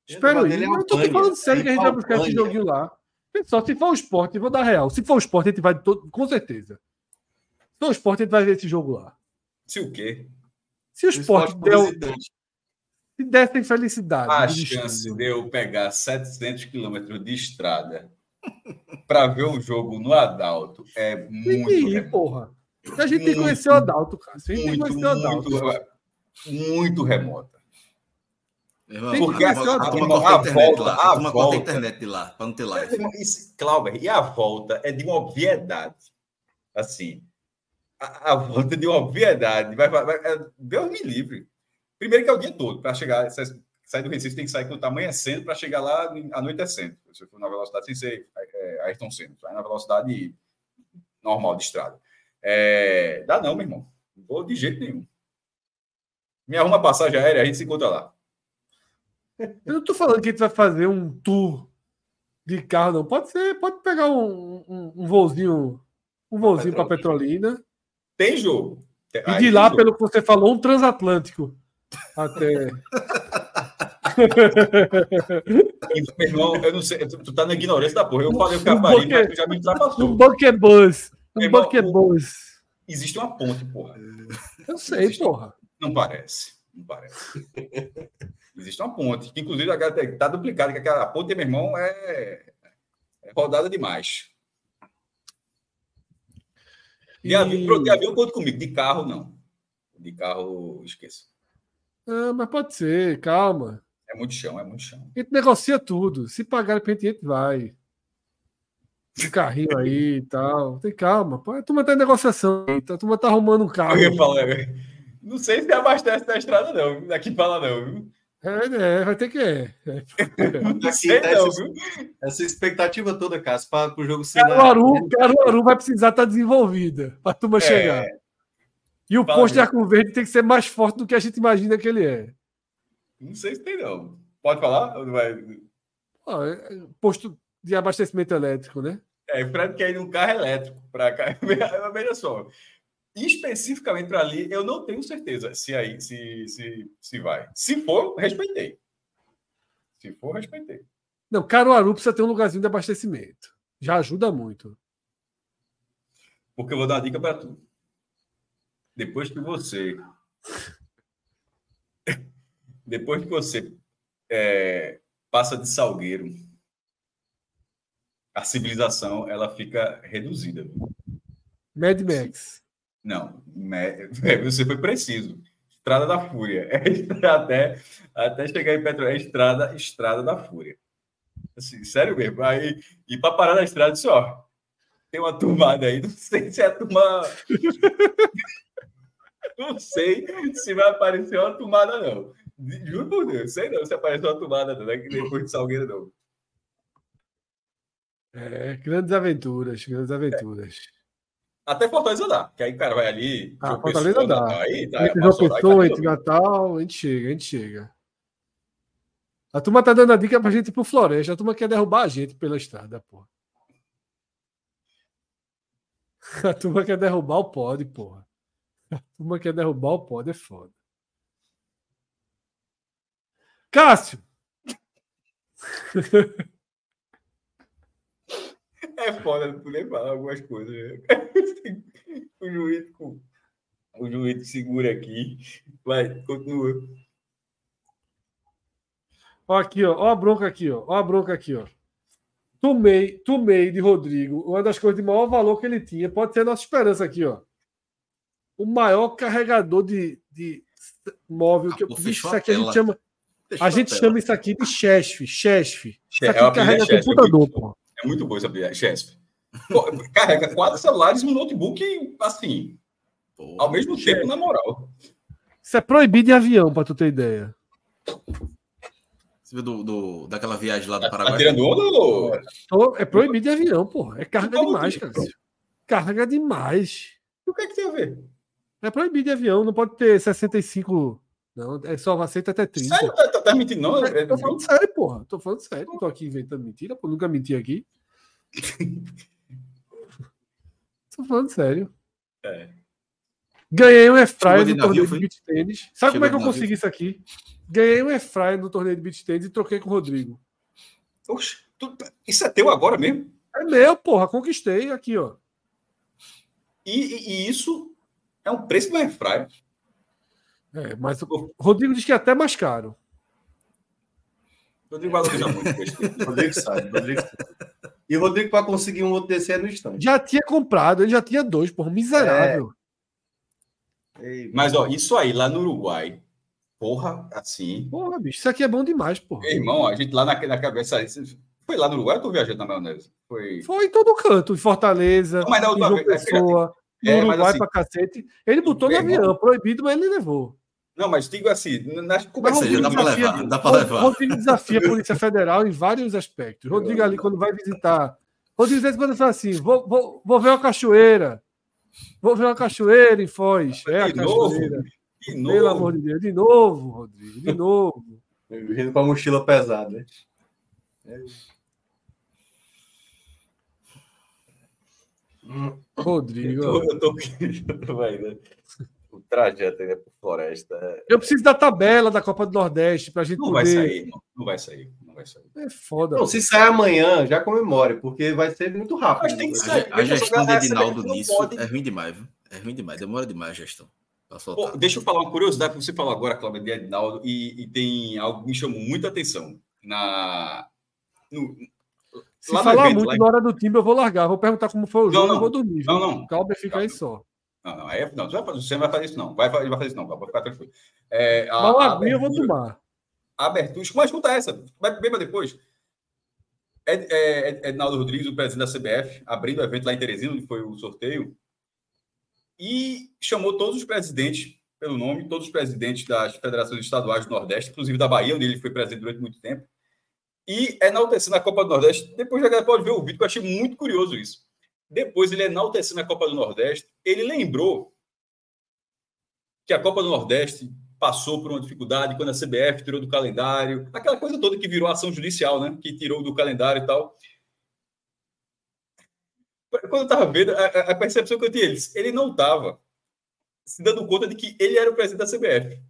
Espero aí. Ele é Eu tô Albânia, falando sério é que a gente vai buscar esse joguinho lá. Pessoal, se for o esporte, vou dar real. Se for o esporte, a gente vai todo, com certeza. Se for o esporte, a gente vai ver esse jogo lá. Se o quê? Se o O esporte esporte deu, visitante. se dessem felicidade. A chance de eu pegar 700 quilômetros de estrada para ver um jogo no Adalto é Tem muito, que ir, remoto. porra. A gente tem que Muito, conhecer o Adalto, cara. A gente tem que muito, conhecer o Adalto. muito, muito remota. Irmão, Tem que Porque a, conhecer o a, a A corta a volta, lá. a A turma corta a volta. internet de lá, para não ter live. Isso, Clauber, e a volta é de uma obviedade. Assim, a, a volta é de uma obviedade. Vai, vai, vai- é- Deus me livre. Primeiro que é o dia todo. Para chegar, sai- sair do Recife tem que sair quando está amanhecendo para chegar lá anoitecendo. Se for na velocidade sem ser é, Ayrton Senna. Sai na velocidade normal de estrada. É, dá não, meu irmão. Não vou de jeito nenhum. Me arruma passagem aérea, a gente se encontra lá. Eu não tô falando que a gente vai fazer um tour de carro, não. Pode ser, pode pegar um, um, um voozinho, um voozinho para Petrolina. Tem jogo. E de lá, jogo. pelo que você falou, um transatlântico. Até. Meu irmão, eu não sei, tu, tu tá na ignorância da porra. Eu falei o Cavari, Porque- mas tu já me um ultrapassou. Um Irmão, bucket o- bus. Existe uma ponte, porra. Eu sei, porra. Não parece. Não parece. Existe uma ponte, que inclusive agora está duplicada, que aquela ponte, meu irmão, é, é rodada demais. De avião, de avião conta comigo, de carro não. De carro, esqueça. Ah, mas pode ser, calma. É muito chão, é muito chão. A gente negocia tudo. Se pagar a gente vai. Um carrinho aí e tal. Tem calma. Pô, A turma tá em negociação. A turma tá arrumando um carro. Eu ia falar, não sei se abastece da estrada, não. Daqui pra lá, não. É, é, vai ter que. É. Assim, tá essa, essa expectativa toda, Cássio, para o jogo ser na- Caruaru, Caruaru vai precisar estar desenvolvida pra turma chegar. E o Fala, posto de. Arco Verde tem que ser mais forte do que a gente imagina que ele é. Não sei se tem, não. Pode falar? Vai? É- posto de abastecimento elétrico, né? É, o Fred quer ir num carro elétrico para cá. Veja só. Especificamente para ali, eu não tenho certeza se aí se, se, se vai. Se for, respeitei. Se for, respeitei. Não, Caruaru precisa ter um lugarzinho de abastecimento. Já ajuda muito. Porque eu vou dar uma dica para tu. Depois que você. Depois que você é, passa de salgueiro, a civilização ela fica reduzida. Mad Max. Não, me- você foi preciso. Estrada da Fúria. É até, até chegar em Petro, é estrada, estrada da Fúria. Assim, sério mesmo. Aí, e para parar na estrada, disse, ó, tem uma turmada aí, não sei se é a turma. não sei se vai aparecer uma tomada, não. Juro por Deus, sei não se apareceu uma tomada, não, é que depois de Salgueiro, não. É, grandes aventuras, grandes aventuras. Até Fortaleza dá, que aí o cara vai ali. Ah, Fortaleza Pessoa, dá. Natal, Aí, tá, entre João lá e Pessoa, tá entre Natal, a gente chega, a gente chega. A turma tá dando a dica pra gente ir pro Floresta. A turma quer derrubar a gente pela estrada, porra. A turma quer derrubar o pod, porra. A turma quer derrubar o pod, é foda. Cássio! É foda não poder falar algumas coisas. né? o juiz o juiz segura aqui. Vai, continua. Ó aqui, ó. Ó a bronca aqui, ó. Ó a bronca aqui, ó. Tomei, tomei de Rodrigo, uma das coisas de maior valor que ele tinha, pode ser a nossa esperança aqui, ó. O maior carregador de, de móvel que eu bicho, fechou isso a aqui a gente tela. chama, Fechou a gente tela. chama isso aqui de chesf, chesf. Isso É aqui uma carrega é computador, pô. É muito bom essa. Pô, Carrega quatro celulares e um notebook, assim, Pô, ao mesmo tempo, na moral. Isso é proibido em avião, pra tu ter ideia. Você viu do, do- daquela viagem lá do Tá Paraguai? tirando onda É proibido em avião, pô. É carga Como demais, cara. Carga demais. O que é que tem a ver? É proibido em avião, não pode ter 65. Não, é só aceita até 30. Sério? Tá, tá, tá mentindo, não? É- Tô falando sério, porra. Tô falando sério. Não tô aqui inventando mentira, pô. Nunca menti aqui. tô falando sério. É. Ganhei um airfryer no navio, torneio de beach tênis. Sabe Chegou como é que eu navio. consegui isso aqui? Ganhei um airfryer no torneio de beach tênis e troquei com o Rodrigo. Oxe, tu- isso é teu agora mesmo? É meu, porra, conquistei aqui, ó. E, e- e isso é um preço do airfryer. É, mas o Rodrigo diz que é até mais caro. Rodrigo valoriza muito. Rodrigo sabe, Rodrigo sabe. E o Rodrigo, para conseguir um outro desse, é no instante. Já tinha comprado, ele já tinha dois, porra, miserável. Ei, Mas, ó, isso aí lá no Uruguai, porra, assim. Porra, bicho, isso aqui é bom demais, porra. Meu irmão, a gente lá na, na cabeça. Foi lá no Uruguai ou tu viajando na maionese? Foi. Foi em todo canto, em Fortaleza, Não, mas na em última João vez, é, Pessoa, no é, mas Uruguai assim- pra cacete. Ele botou no avião, proibido, mas ele levou. Não, mas digo assim, nas Ou conversas. seja, dá pra desafia- levar, dá pra levar. Rodrigo desafia a Polícia Federal em vários aspectos. Rodrigo ali, quando vai visitar. Rodrigo, às vezes, quando fala assim: vou, vou, vou ver uma cachoeira. Vou ver uma cachoeira em Foz. É a De novo? cachoeira. De Pelo novo. amor de Deus. De novo, Rodrigo. De novo. Vindo com a mochila pesada. né? Rodrigo. Eu tô, eu tô, vendo o trajeto aí por floresta. Eu preciso da tabela da Copa do Nordeste pra gente Não poder. vai sair, irmão. Não vai sair. Não vai sair. É foda. Não, se sair amanhã, já comemore, porque vai ser muito rápido. Mas tem que A, sair. a só, gestão de Edinaldo nisso pode- é ruim demais, viu? É ruim demais, demora demais a gestão. Pô, deixa eu falar uma curiosidade que você falou agora, Cláudio, de Edinaldo, e, e tem algo que me chamou muita atenção. Na, no- Se falar evento, muito lá na hora do time, eu vou largar. Vou perguntar como foi o Não, jogo, não. eu vou dormir. Não, não. O Calber fica aí só. Não, não, é- não, você, não vai fazer isso, não. Vai, vai fazer isso, não. Vai ficar tranquilo. É, a, Mas uma a aguinha eu vou abertura- tomar. a abertura. Mas escuta essa, vai beba depois. Ed, é, Ed- Ednaldo Rodrigues, o presidente da CBF, abrindo o evento lá em Teresina, onde foi o sorteio, e chamou todos os presidentes, pelo nome, todos os presidentes das federações estaduais do Nordeste, inclusive da Bahia, onde ele foi presidente durante muito tempo, e enaltecendo a Copa do Nordeste. Depois a galera pode ver o vídeo, que eu achei muito curioso isso. Depois ele enaltecendo a Copa do Nordeste, ele lembrou que a Copa do Nordeste passou por uma dificuldade quando a CBF tirou do calendário, aquela coisa toda que virou ação judicial, né? Que tirou do calendário e tal. Quando eu estava vendo, a, a- percepção que eu tinha, ele, ele não estava se dando conta de que ele era o presidente da CBF.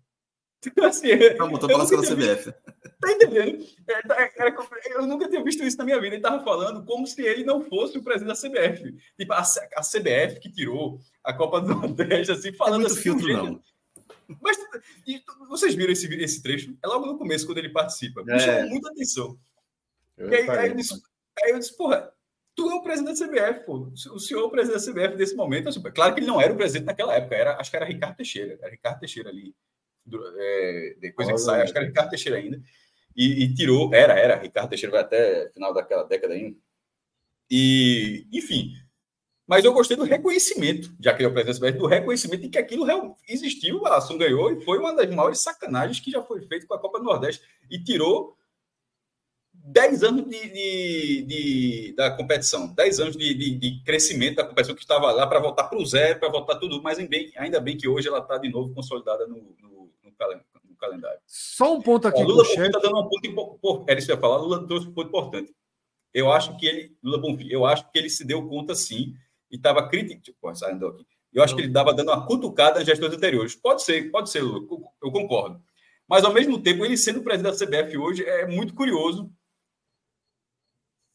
Assim, Tá botou eu tinha visto- CBF. Tá entendendo? É, tá, é, eu nunca tinha visto isso na minha vida. Ele estava falando como se ele não fosse o presidente da CBF. Tipo, a, CBF que tirou a Copa do Nordeste, assim, É falando muito assim. filtro, jeito- não. Mas e vocês viram esse, esse trecho? É logo no começo, quando ele participa. Me É. chamou muita atenção. Eu E aí, aí eu disse, aí eu disse, porra, tu é o presidente da CBF, pô. O senhor é o presidente da CBF nesse momento. Assim, claro que ele não era o presidente naquela época, era, acho que era Ricardo Teixeira. Era Ricardo Teixeira ali. É, depois que sai, acho que era Ricardo Teixeira ainda. E, e tirou, era, era, Ricardo Teixeira vai até final daquela década ainda. E, enfim. Mas eu gostei do reconhecimento, já que ele é o presidente do reconhecimento de que aquilo existiu, a ação ganhou e foi uma das maiores sacanagens que já foi feita com a Copa do Nordeste. E tirou 10 anos de, de- de- da competição, 10 anos de, de- crescimento da competição que estava lá para voltar para o zero, para voltar tudo, mas em bem- ainda bem que hoje ela está de novo consolidada no, no- no calen- no calendário. Só um ponto aqui Ó, Lula está dando um ponto importante. Era isso que eu ia falar. Lula trouxe um ponto importante. Eu acho que ele, Lula Bonfim, eu acho que ele se deu conta sim e estava criticando. Pô, saindo aqui. Eu acho que ele estava dando uma cutucada nas gestões anteriores. Pode ser, pode ser, Lula, eu concordo. Mas, ao mesmo tempo, ele sendo presidente da CBF hoje é muito curioso.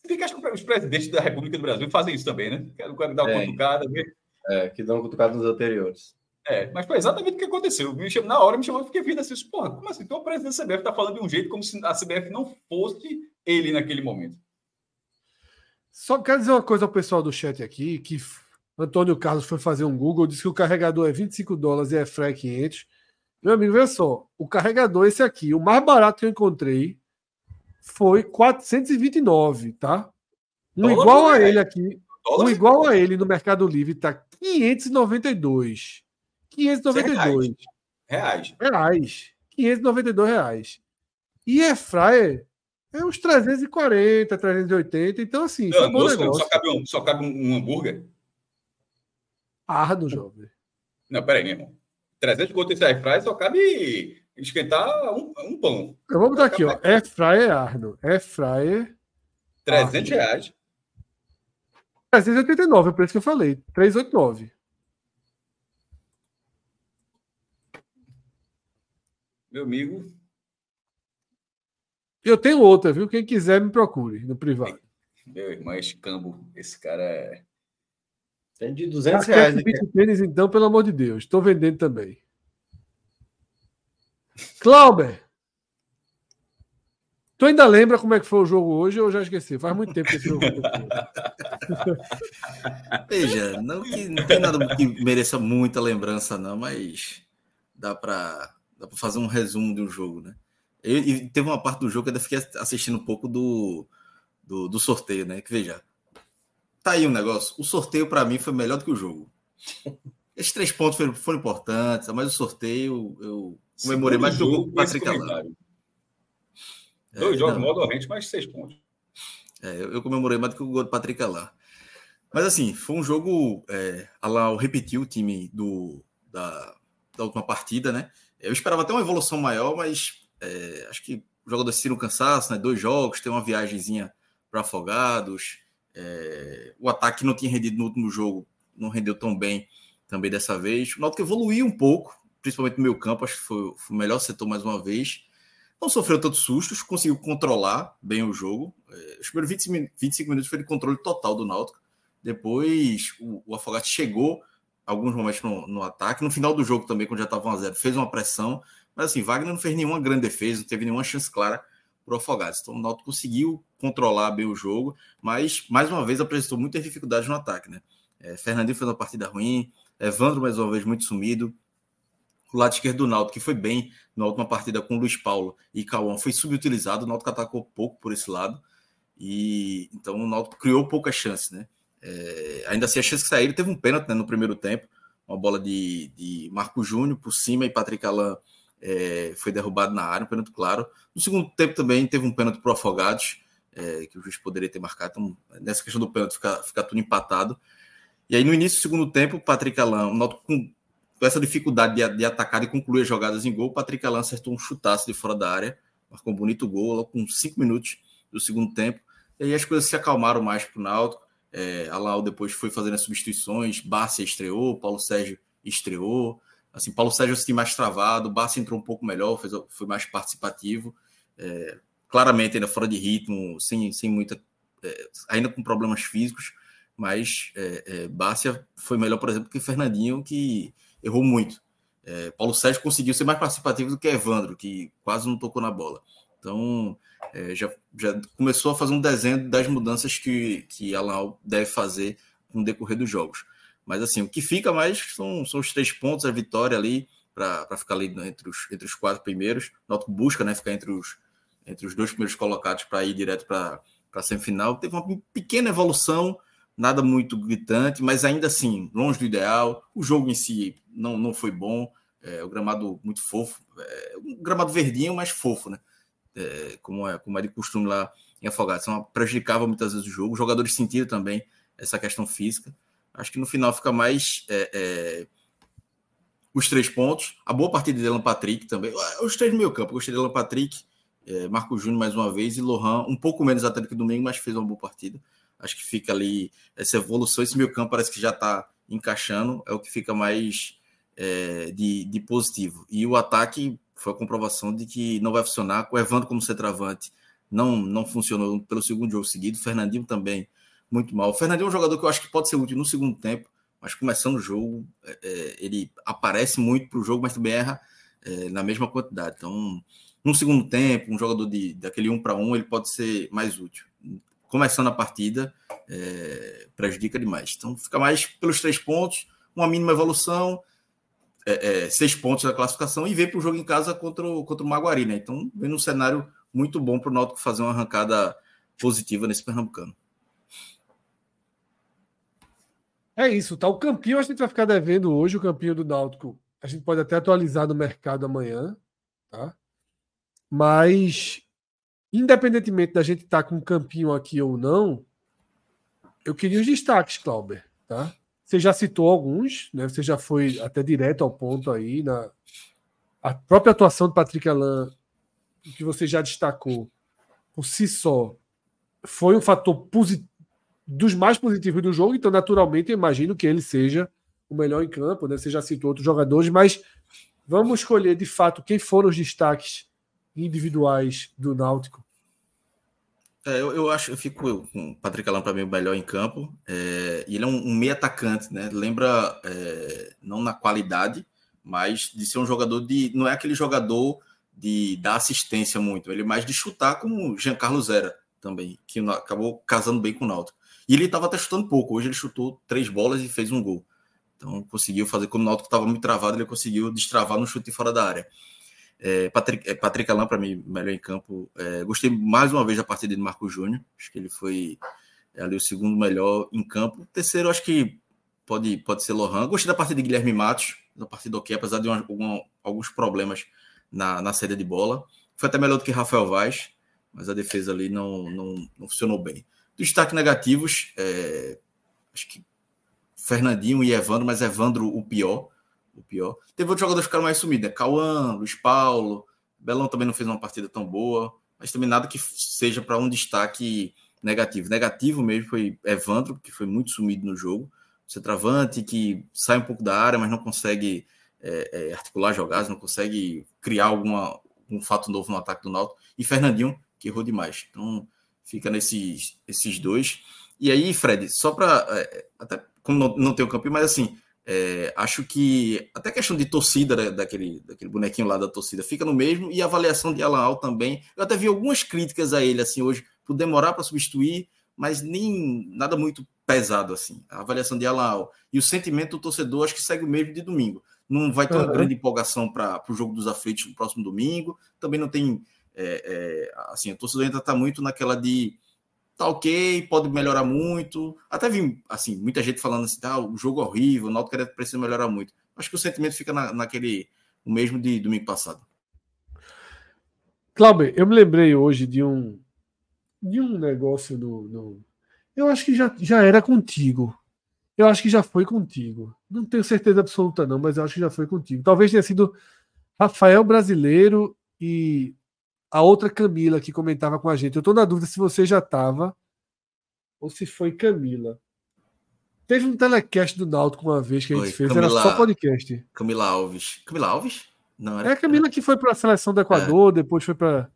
Fica, acho que os presidentes da República do Brasil fazem isso também, né? Quero dar uma É. cutucada. ver- É, que dão cutucado nos anteriores. É, mas foi exatamente o que aconteceu. Me chamou, na hora me chamou, fiquei vindo assim, porra, como assim? Então o presidente da CBF está falando de um jeito como se a CBF não fosse ele naquele momento. Só quero dizer uma coisa ao pessoal do chat aqui, que Antônio Carlos foi fazer um Google, disse que o carregador é 25 dólares e é free 500. Meu amigo, veja só, o carregador esse aqui, o mais barato que eu encontrei foi 429, tá? Um igual a reais. ele aqui, Dólar um igual a ele no Mercado Livre tá 592. 592 reais. reais. 592 reais. E é fryer é uns 340, 380. Então, assim, Não, foi um moço, só cabe, um, só cabe um, um hambúrguer. Arno, jovem. Não, peraí, meu irmão. 300 conto esse airfryer só cabe esquentar um, um pão. Eu vou botar aqui, ó. Air fryer Arno. Air fryer 300 reais. 389, é o preço que eu falei. 389. Meu amigo. Eu tenho outra, viu? Quem quiser me procure no privado. Meu irmão, esse cambo, esse cara é. Tem de 200 reais. Aqui. Tênis, então, pelo amor de Deus. Estou vendendo também. Clauber. Tu ainda lembra como é que foi o jogo hoje ou já esqueci? Faz muito tempo que esse jogo Veja, não, que, não tem nada que mereça muita lembrança, não, mas dá para dá pra fazer um resumo do jogo, né? Eu, e teve uma parte do jogo que eu ainda fiquei assistindo um pouco do, do, do sorteio, né? Que veja, tá aí um negócio. O sorteio, para mim, foi melhor do que o jogo. Esses três pontos foram, foram importantes, mas o sorteio eu comemorei mais do que o Patrick Alain. Dois é, jogos não. modo rente, mais seis pontos. É, eu, eu, comemorei mais do que o gol do Patrick lá. Mas assim, foi um jogo. É, Alau repetiu o time do, da, da última partida, né? Eu esperava até uma evolução maior, mas é, acho que o jogador sentiram cansaço, né? Dois jogos, tem uma viagemzinha para Afogados. É, o ataque não tinha rendido no último jogo, não rendeu tão bem também dessa vez. O Náutico evoluiu um pouco, principalmente no meio campo, acho que foi, foi o melhor setor mais uma vez. Não sofreu tantos sustos, conseguiu controlar bem o jogo. É, os primeiros 20, 25 minutos foi de controle total do Náutico. Depois o, o Afogados chegou alguns momentos no, no, ataque. No final do jogo também, quando já estava 1x0, fez uma pressão. Mas assim, Wagner não fez nenhuma grande defesa, não teve nenhuma chance clara para o Afogados. Então o Náutico conseguiu controlar bem o jogo, mas mais uma vez apresentou muitas dificuldades no ataque. Né? É, Fernandinho fez uma partida ruim, Evandro mais uma vez muito sumido, o lado esquerdo do Náutico, que foi bem na última partida com o Luiz Paulo e Cauã, foi subutilizado. O Náutico atacou pouco por esse lado. E então o Náutico criou poucas chances, né? É, ainda assim, a chance que saíram teve um pênalti né, no primeiro tempo, uma bola de, de Marco Júnior por cima e Patrick Alain é, foi derrubado na área, um pênalti claro. No segundo tempo também teve um pênalti para Afogados, é, que o juiz poderia ter marcado. Então, nessa questão do pênalti, fica, fica tudo empatado. E aí, no início do segundo tempo, o Patrick Alain, o com essa dificuldade de, de, atacar e concluir as jogadas em gol, o Patrick Alain acertou um chutaço de fora da área, marcou um bonito gol com cinco minutos do segundo tempo. E aí as coisas se acalmaram mais para o Náutico. É, Alain depois foi fazendo as substituições, Bárcia estreou, Paulo Sérgio estreou. Assim, Paulo Sérgio se mais travado, Bárcia entrou um pouco melhor, fez, foi mais participativo. É, claramente ainda fora de ritmo, sem, sem muita. É, ainda com problemas físicos, mas é, é, foi melhor, por exemplo, que Fernandinho, que errou muito. É, Paulo Sérgio conseguiu ser mais participativo do que Evandro, que quase não tocou na bola. Então, é, já, já começou a fazer um desenho das mudanças que, que Alan deve fazer no decorrer dos jogos. Mas, assim, o que fica mais são, são os três pontos, a vitória ali, para ficar ali entre os, entre os quatro primeiros. Noto busca né, ficar entre os, entre os dois primeiros colocados para ir direto para a semifinal. Teve uma pequena evolução nada muito gritante, mas ainda assim, longe do ideal. O jogo em si não, não foi bom. É, o gramado muito fofo, é, um gramado verdinho, mas fofo, né? É, como, é, como é de costume lá em Afogados. Então, prejudicava muitas vezes o jogo. Os jogadores sentiram também essa questão física. Acho que no final fica mais é, é, os três pontos. A boa partida de Alan Patrick também. Os três meio campo. Gostei de Alan Patrick, é, Marco Júnior mais uma vez e Lohan, um pouco menos até do que domingo, mas fez uma boa partida. Acho que fica ali essa evolução, esse meio campo parece que já está encaixando, é o que fica mais é, de, de positivo. E o ataque foi a comprovação de que não vai funcionar. O Evandro como centroavante não, não funcionou pelo segundo jogo seguido. O Fernandinho também muito mal. O Fernandinho é um jogador que eu acho que pode ser útil no segundo tempo, mas começando o jogo, é, é ele aparece muito para o jogo, mas também erra é, na mesma quantidade. Então, no segundo tempo, um jogador de, daquele um para um, ele pode ser mais útil começando a partida é, prejudica demais. Então fica mais pelos três pontos, uma mínima evolução, é, é, seis pontos da classificação e vem para o jogo em casa contra o, contra o Maguari, né? Então vem num cenário muito bom para o Náutico fazer uma arrancada positiva nesse Pernambucano. É isso, tá? O campinho a gente vai ficar devendo hoje, o campinho do Náutico. A gente pode até atualizar no mercado amanhã, tá? Mas independentemente da gente estar tá com um campinho aqui ou não, eu queria os destaques, Clauber, tá? Você já citou alguns, né? Você já foi até direto ao ponto aí na a própria atuação do Patrick Alain, que você já destacou por si só, foi um fator dos mais positivos do jogo, então naturalmente eu imagino que ele seja o melhor em campo, né? Você já citou outros jogadores, mas Vamos escolher de fato quem foram os destaques individuais do Náutico. É, eu, eu, acho, eu fico com o Patrick Alan para mim o melhor em campo. É, ele é um, um meio atacante, né? Lembra é, não na qualidade, mas de ser um jogador de. Não é aquele jogador de dar assistência muito, ele é mais de chutar como o Giancarlo Zera também, que acabou casando bem com o Náutico. E ele estava até chutando pouco, hoje ele chutou três bolas e fez um gol. Então conseguiu fazer, quando o Náutico estava muito travado, ele conseguiu destravar no chute fora da área. É, Patrick, é, Patrick Alain, para mim, melhor em campo. É, gostei mais uma vez da partida de Marco Júnior. Acho que ele foi ali o segundo melhor em campo. terceiro, acho que pode, pode ser Lohan. Gostei da partida de Guilherme Matos, da partida ok, apesar de alguns problemas na, na saída de bola. Foi até melhor do que Rafael Vaz, mas a defesa ali não, não, não funcionou bem. Destaque negativos, é, acho que Fernandinho e Evandro, mas Evandro o pior o pior. Teve outros jogadores que ficaram mais sumidos, né? Cauã, Luiz Paulo, Belão também não fez uma partida tão boa, mas também nada que seja para um destaque negativo. Negativo mesmo foi Evandro, que foi muito sumido no jogo. Centravante, que sai um pouco da área, mas não consegue é, é, articular jogadas, não consegue criar alguma, um fato novo no ataque do Náutico. E Fernandinho, que errou demais. Então, fica nesses esses dois. E aí, Fred, só para. É, até como não, não tem o campeão, mas assim, é, acho que até a questão de torcida da, daquele, daquele bonequinho lá da torcida fica no mesmo e a avaliação de Alan Al também. Eu até vi algumas críticas a ele assim hoje por demorar para substituir, mas nem nada muito pesado assim. A avaliação de Alan Al e o sentimento do torcedor acho que segue o mesmo de domingo. Não vai ter uma uhum. grande empolgação para o jogo dos aflitos no próximo domingo. Também não tem é, é, assim, o torcedor ainda está muito naquela de tá ok, pode melhorar muito. Até vi, assim, muita gente falando assim, tá, o jogo é horrível, o Náutico precisa melhorar muito. Acho que o sentimento fica na, naquele, o mesmo de domingo passado. Cláudio, eu me lembrei hoje de um de um negócio no, no, eu acho que já, já era contigo. Eu acho que já foi contigo. Não tenho certeza absoluta não, mas eu acho que já foi contigo. Talvez tenha sido Rafael Brasileiro e a outra Camila que comentava com a gente. Eu estou na dúvida se você já estava ou se foi Camila. Teve um telecast do Náutico uma vez que a gente fez, Camila, era só podcast. Camila Alves. Camila Alves? Não, era... É a Camila que foi para a seleção do Equador, é. depois foi para.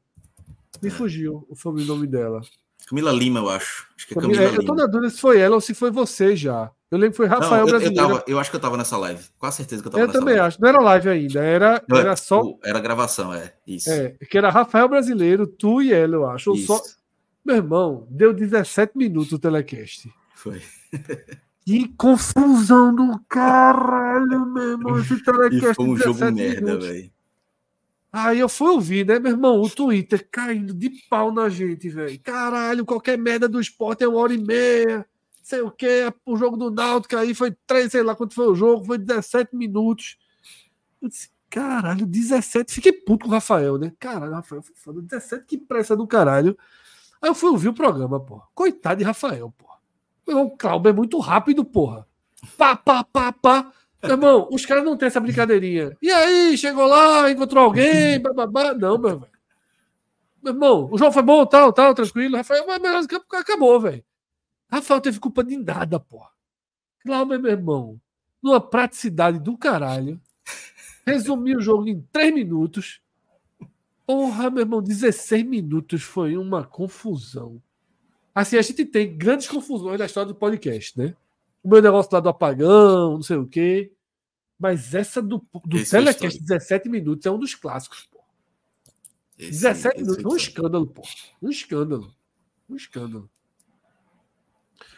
Me é. fugiu o sobrenome dela. Camila Lima, eu acho. acho é Camila, Camila eu estou na dúvida se foi ela ou se foi você já. Eu lembro que foi Rafael não, eu, Brasileiro. Eu, tava, eu, acho que eu tava nessa live. Com certeza que eu tava eu nessa também live. acho. Não era live ainda. Era, não, era só. Era gravação, é. Isso. É, que era Rafael Brasileiro, tu e ela, eu acho. Só... Meu irmão, deu 17 minutos o telecast. Foi. Que confusão do caralho, meu irmão. Esse telecast. E foi um jogo merda, velho. Aí eu fui ouvir, né, meu irmão? O Twitter caindo de pau na gente, velho. Caralho, qualquer merda do esporte é uma hora e meia sei o que, o jogo do Náutico aí foi três, sei lá quanto foi o jogo, foi 17 minutos. Eu disse, caralho, 17. Fiquei puto com o Rafael, né? Caralho, Rafael, foi foda. 17, que pressa do caralho. Aí eu fui ouvir o programa, pô. Coitado de Rafael, pô. Meu irmão, o Cláudio é muito rápido, porra. Pá, pá, pá, pá. Meu irmão, os caras não têm essa brincadeirinha. E aí, chegou lá, encontrou alguém, bababá. Não, meu velho. Meu irmão, o jogo foi bom, tal, tal, tranquilo. Rafael, mas acabou, velho. Rafael teve culpa de nada, porra. Cláudio, meu irmão, numa praticidade do caralho, resumiu o jogo em 3 minutos. Porra, meu irmão, 16 minutos foi uma confusão. Assim, a gente tem grandes confusões na história do podcast, né? O meu negócio lá do apagão, não sei o quê. Mas essa do, do esse telecast, 17 minutos, é um dos clássicos, pô. Esse, 17 minutos, um escândalo, pô. Um escândalo. Um escândalo.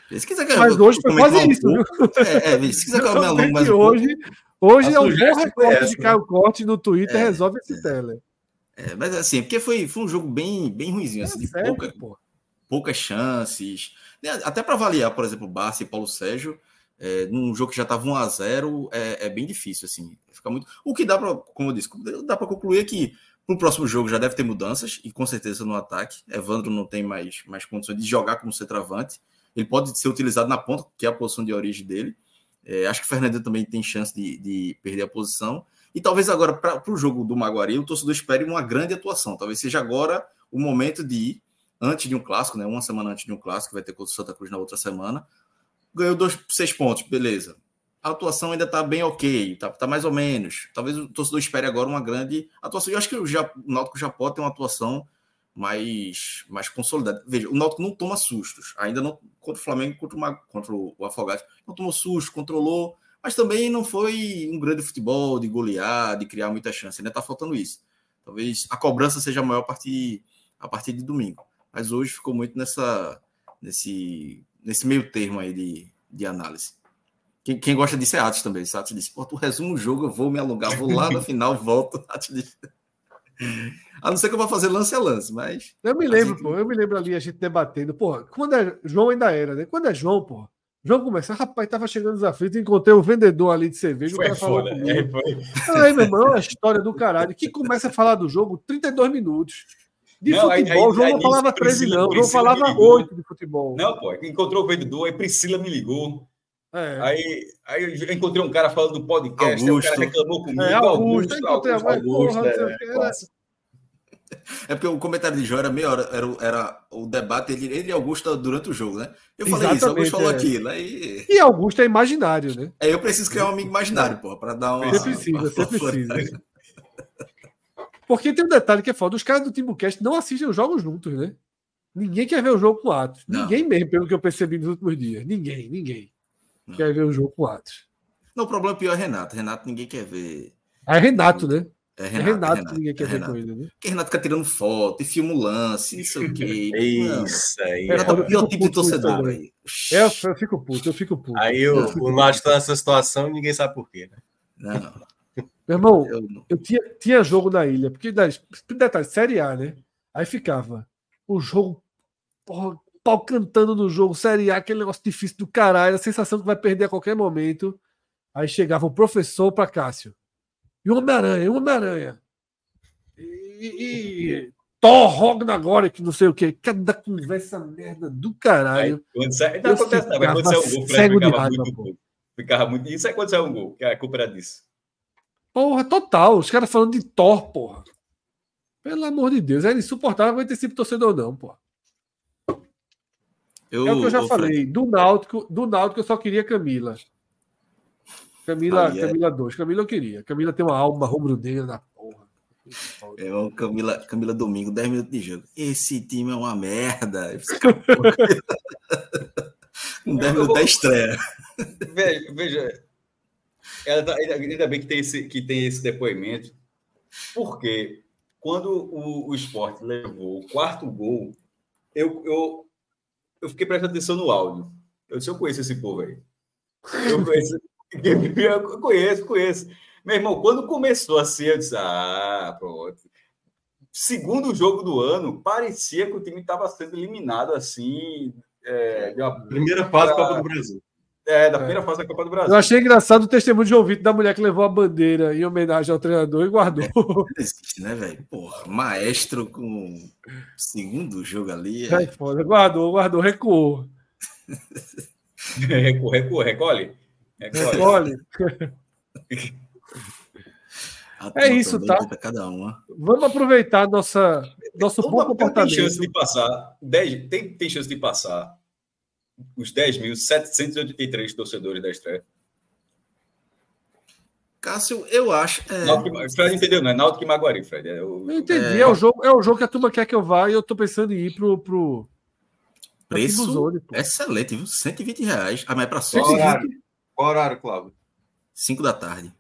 Se quiser que Mas hoje foi quase isso, viu? É, é, se quiser que eu me alongue mais um hoje, Hoje é um bom recorte de Caio Corte no Twitter, é, resolve esse é. tele. É, mas assim, porque foi, foi um jogo bem, bem ruimzinho, assim, de sério, pouca, poucas chances. Até para avaliar, por exemplo, Barça e Paulo Sérgio, é, num jogo que já estava 1 a 0 é, é, bem difícil, assim. Fica muito... O que dá para, como eu disse, dá para concluir é que o próximo jogo já deve ter mudanças, e com certeza no ataque. Evandro não tem mais, mais condições de jogar como centroavante. Ele pode ser utilizado na ponta, que é a posição de origem dele. É, acho que o Fernandinho também tem chance de, de perder a posição. E talvez agora, para o jogo do Maguari, o torcedor espere uma grande atuação. Talvez seja agora o momento de ir, antes de um clássico, né? Uma semana antes de um clássico, vai ter contra o Santa Cruz na outra semana. Ganhou dois, seis pontos, beleza. a atuação ainda está bem ok, está tá mais ou menos. Talvez o torcedor espere agora uma grande atuação. Eu acho que o, já, o Náutico já pode ter uma atuação mais, mais consolidada. Veja, o Náutico não toma sustos. Ainda não contra o Flamengo, contra, uma, contra o Afogados. Não tomou susto, controlou, mas também não foi um grande futebol de golear, de criar muita chance. Ainda está faltando isso. Talvez a cobrança seja maior a partir, a partir de domingo. Mas hoje ficou muito nessa, nesse, nesse meio termo aí de, de análise. Quem, quem gosta disso é Atos também. Atos disse: Pô, tu resume o jogo, eu vou me alugar, vou lá no final, volto. Atos disse. A não ser que eu vá fazer lance a lance, mas. Eu me lembro, assim, pô, eu me lembro ali a gente debatendo. Porra, quando é. João ainda era, né? Quando é João, pô. João começa, rapaz, tava chegando os aflitos, encontrei o um vendedor ali de cerveja, foi o cara falou comigo. É, foi. Aí, meu irmão, é a história do caralho. Que começa a falar do jogo 32 minutos. De não, futebol, o João não falava 13, não. O João falava 8 de futebol. Não, pô, encontrou o vendedor, aí Priscila me ligou. É. Aí, aí eu encontrei um cara falando do podcast, Augusto. o cara reclamou comigo. É, Augusto, Augusto, Augusto, Augusto, Augusto é, é porque o comentário de João era meia hora, era, era o debate, ele, ele e Augusto durante o jogo, né? Eu falei Exatamente, isso, Augusto falou é. aquilo. Aí... E Augusto é imaginário, né? É, eu preciso criar um amigo imaginário, pô, para dar uma. Você precisa, uma... você precisa. Porque tem um detalhe que é foda: os caras do Timbucast não assistem os jogos juntos, né? Ninguém quer ver o jogo com Atos. Não. Ninguém mesmo, pelo que eu percebi nos últimos dias. Ninguém, ninguém não. quer ver o jogo com Atos. Não, o problema é pior é Renato. Renato ninguém quer ver. Ah, é Renato, né? É Renato, é Renato, Renato que ninguém quer é ver com ele, né? Porque Renato fica tirando foto e filma o lance, isso aqui. Isso aí. Renato é o pior tipo de torcedor aí. Eu, eu fico puto, eu fico puto. Aí o, o Náutico tá nessa situação e ninguém sabe por quê, né? Não. Meu irmão, eu, eu tinha, tinha jogo na ilha, porque, detalhe, Série A, né? Aí ficava o jogo, porra, pau cantando no jogo, Série A, aquele negócio difícil do caralho, a sensação que vai perder a qualquer momento. Aí chegava o professor para Cássio. E o Homem-Aranha, e o Homem-Aranha. E, e Thor Ragnarok, que não sei o que. Cada conversa merda do caralho. Aí, quando sai, não acontece nada, quando sai um gol, cego ficava, muito, ficava muito. Isso é quando sai um gol, que a culpa era disso. Porra, total. Os caras falando de Thor, porra. Pelo amor de Deus, é insuportável vai ter sido torcedor, não, porra. Eu, é o que eu já falei. Do Náutico, do Náutico eu só queria Camila. Camila, é. Camila 2. Camila eu queria. Camila tem uma alma rubro-negra da porra. É o Camila, Camila Domingo, 10 minutos de jogo. Esse time é uma merda. Com 10 minutos da estreia. Veja, veja tá, ainda bem que tem, esse, que tem esse depoimento, porque quando o, o esporte levou o quarto gol, eu, eu, eu fiquei prestando atenção no áudio. Eu disse, eu conheço esse povo aí. Eu conheço, Eu conheço, conheço. Meu irmão, quando começou assim, eu disse: ah, pronto. Segundo jogo do ano, parecia que o time estava sendo eliminado assim. É. Primeira fase da Copa do Brasil. É, da primeira é. fase da Copa do Brasil. Eu achei engraçado o testemunho de Vitor da mulher que levou a bandeira em homenagem ao treinador e guardou. É, existe, né, velho? Porra, maestro com segundo jogo ali. É, é foda. Guardou, guardou, recuou. recuou, recuou, recolhe. Recolhe. é isso, tá? Cada uma. Vamos aproveitar nossa, nosso bom comportamento. Tem chance de passar, 10, tem, tem chance de passar os 10.783 torcedores da estreia. Cássio, eu acho. É... Náutico, Fred entendeu, não é Náutico e Maguari, Fred. É o... Eu entendi, é... é... o jogo, é o jogo que a turma quer que eu vá e eu tô pensando em ir pro. pro... Preço Zone, excelente, viu? 120 reais. Ah, mas é para só. Qual horário, Cláudio? 5 da tarde.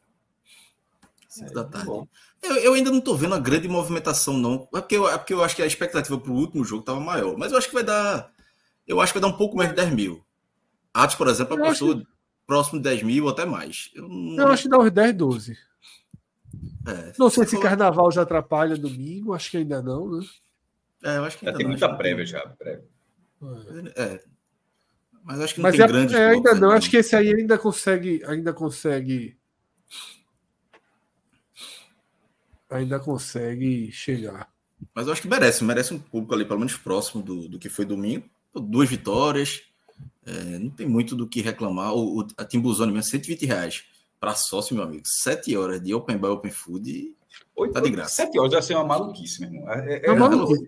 5 é, da tarde. Eu, eu, ainda não estou vendo uma grande movimentação, não. É porque, eu, é porque eu acho que a expectativa para o último jogo estava maior. Mas eu acho que vai dar. Eu acho que vai dar um pouco mais de 10 mil. Atos, por exemplo, apostou acho... próximo de 10 mil ou até mais. Eu, não... eu acho que dá uns 10, 12. É, não sei se for... carnaval já atrapalha domingo, acho que ainda não, né? É, eu acho que ainda já tem muita prévia já. Prévia. É. Mas acho que não Mas tem é, grandes é, ainda não. Acho que esse aí ainda consegue, ainda consegue, ainda consegue chegar. Mas eu acho que merece, merece um público ali, pelo menos próximo do, do que foi domingo. Duas vitórias, é, não tem muito do que reclamar. O, o, a Timbuzone mesmo, 120 reais para sócio, meu amigo. Sete horas de Open Bar, Open Food, Oito, tá de graça. Sete horas já ser uma maluquice, meu irmão. É, é, é, é maluquice.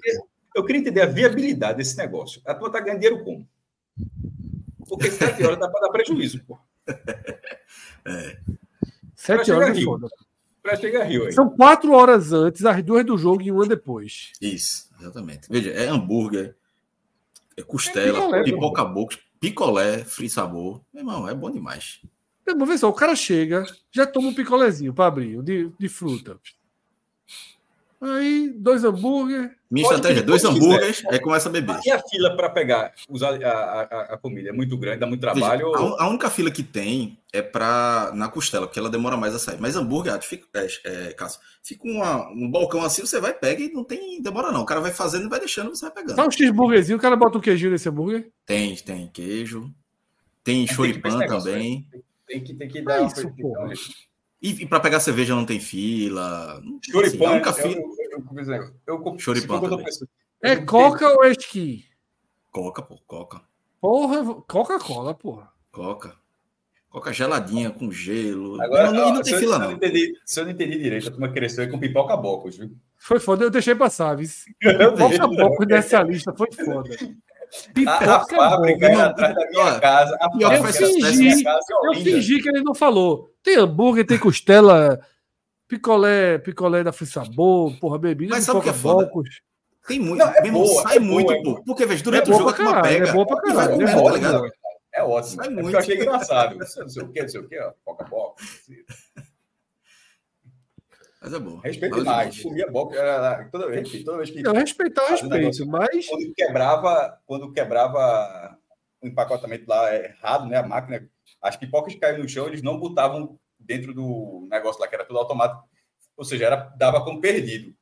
Eu queria entender a viabilidade desse negócio. A tua tá ganhando dinheiro como? Porque sete horas dá para dar prejuízo, pô. É. Sete horas é foda. Pra chegar Rio aí. São quatro horas antes, as duas do jogo e uma depois. Isso, exatamente. Veja, é hambúrguer, é costela, é picolé, pipoca boca, picolé, free sabor. Meu irmão, é bom demais. Vamos ver só, o cara chega, já toma um picolézinho para abrir, de, de fruta. Aí, dois hambúrguer. Minha estratégia, dois hambúrgueres, aí começa a beber. E a fila para pegar usar a, a, a, comida é muito grande, dá muito trabalho? Veja, a, a, única fila que tem é para na costela, porque ela demora mais a sair. Mas hambúrguer, fica, é, é, Cássio, fica uma, um balcão assim, você vai, pega e não tem demora não. O cara vai fazendo e vai deixando, você vai pegando. Só um cheeseburgerzinho, o cara bota um queijinho nesse hambúrguer? Tem, tem queijo. Tem choripan também. Tem que, tem que dar é isso, uma e, e para pegar cerveja não tem fila. Choripan, assim, é fila. Eu, eu, eu, eu, Choripan É Coca ou é esqui? Coca, pô, Coca. Porra, Coca-Cola, porra. Coca. Coca geladinha, com gelo. Agora, não, não, não tem fila, não. Entendi, se eu não entendi direito, a turma cresceu com pipoca bocos, viu? Foi foda, eu deixei passar, viu? Pipoca bocos dessa lista foi foda. Pipoca a, a fábrica é atrás da minha casa. A eu fingi, casa é eu fingi que ele não falou. Tem hambúrguer, tem costela, picolé, picolé da Sabor, porra, bebida, Mas sabe o que é foda? Tem muito, não, é mesmo, boa, sai é muito, boa, pô. Porque, veja, durante é o jogo a turma pega. É boa pra caralho. Vai comendo, é, tá ligado? É ótimo. É muito. Eu achei engraçado. Não sei o que, não sei o que, ó. Coca-Cola. Mas é bom. Respeito demais. Comia boca. Toda vez, toda vez que. Não, respeitar o respeito, mas. Quando quebrava, quando quebrava o empacotamento lá errado, né? A máquina, as pipocas que caíam no chão, eles não botavam dentro do negócio lá, que era tudo automático. Ou seja, era, dava como perdido.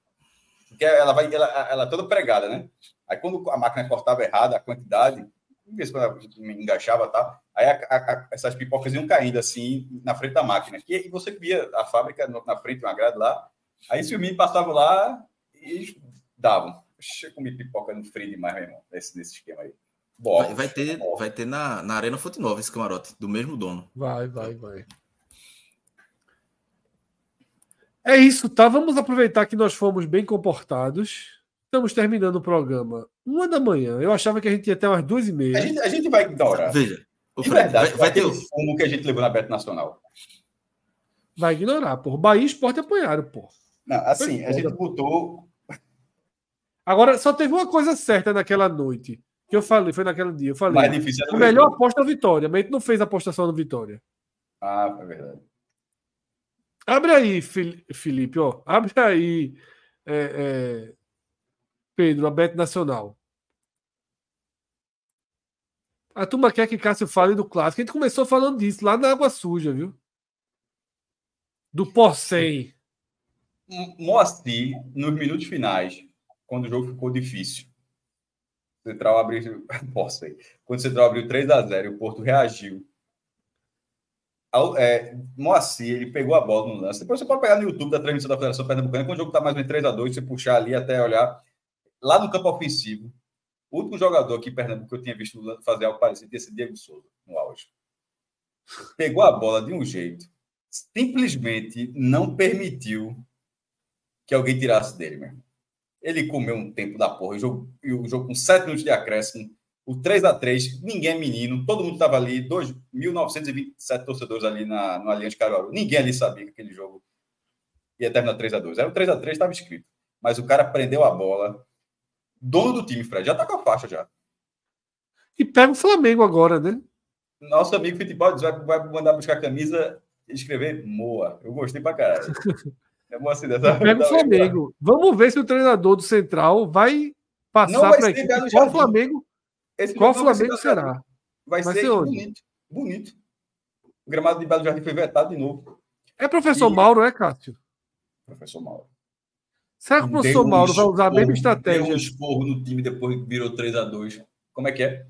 Porque ela vai, ela, ela é toda pregada, né? Aí quando a máquina cortava errada a quantidade, me engaixava, tá? Aí a, a, essas pipocas iam caindo assim na frente da máquina. E, você via a fábrica na frente, uma grade lá. Aí se o menino passava lá e davam. Eu comi pipoca no frio demais, meu irmão, nesse, nesse esquema aí. Bom, vai, vai, ter, vai ter na, na Arena Fonte Nova esse camarote, do mesmo dono. Vai, vai, vai. É isso, tá? Vamos aproveitar que nós fomos bem comportados. Estamos terminando o programa uma da manhã. Eu achava que a gente ia até umas duas e meia. A gente, a gente vai ignorar. Veja, o de verdade, vai, vai ter o fumo que a gente levou na Beto Nacional. Vai ignorar, por Bahia e Esporte apanharam, pô. Não, assim, a gente botou. Agora, só teve uma coisa certa naquela noite. Que eu falei, foi naquele dia. Eu falei. Mais difícil a melhor aposta é a vitória, mas a gente não fez apostação no Vitória. Ah, é verdade. Abre aí, Felipe, ó. Abre aí. É, é, Pedro, a Bet Nacional. A turma quer que Cássio fale do clássico. A gente começou falando disso lá na Água Suja, viu? Do Porcem. Moacir, nos minutos finais, quando o jogo ficou difícil. Central abriu. Porcem. Quando o Central abriu 3 a 0 e o Porto reagiu. É, Moacir, ele pegou a bola no lance. Depois você pode pegar no YouTube da transmissão da Federação Pernambucana, quando o jogo está mais ou menos 3 a 2 você puxar ali até olhar. Lá no campo ofensivo, o último jogador aqui em Pernambuco que eu tinha visto fazer algo parecido sido Diego Souza, no auge. Pegou a bola de um jeito, simplesmente não permitiu que alguém tirasse dele, mesmo. Ele comeu um tempo da porra. O jogo, o jogo com sete minutos de acréscimo, o 3 a 3 ninguém é menino, todo mundo estava ali, 2.927 torcedores ali na, no Allianz Caruaru. Ninguém ali sabia que aquele jogo ia terminar 3 a 2 Era o 3 a 3 estava escrito. Mas o cara prendeu a bola, dono do time, Fred. Já tá com a faixa já. E pega o Flamengo agora, né? Nosso amigo Futebol vai, vai mandar buscar a camisa e escrever Moa. Eu gostei pra caralho. É bom assim dessa. Pega o Flamengo. Vamos ver se o treinador do Central vai passar para equipe. Qual Flamengo? Esse Qual Flamengo será? Vai, vai ser, ser bonito. Bonito. O gramado de Belo Jardim foi vetado de novo. É professor e... Mauro, é, Cássio? Professor Mauro. Será que o professor um Mauro vai usar a mesma estratégia? Deu um esporro no time depois que virou 3 a 2 Como é que é?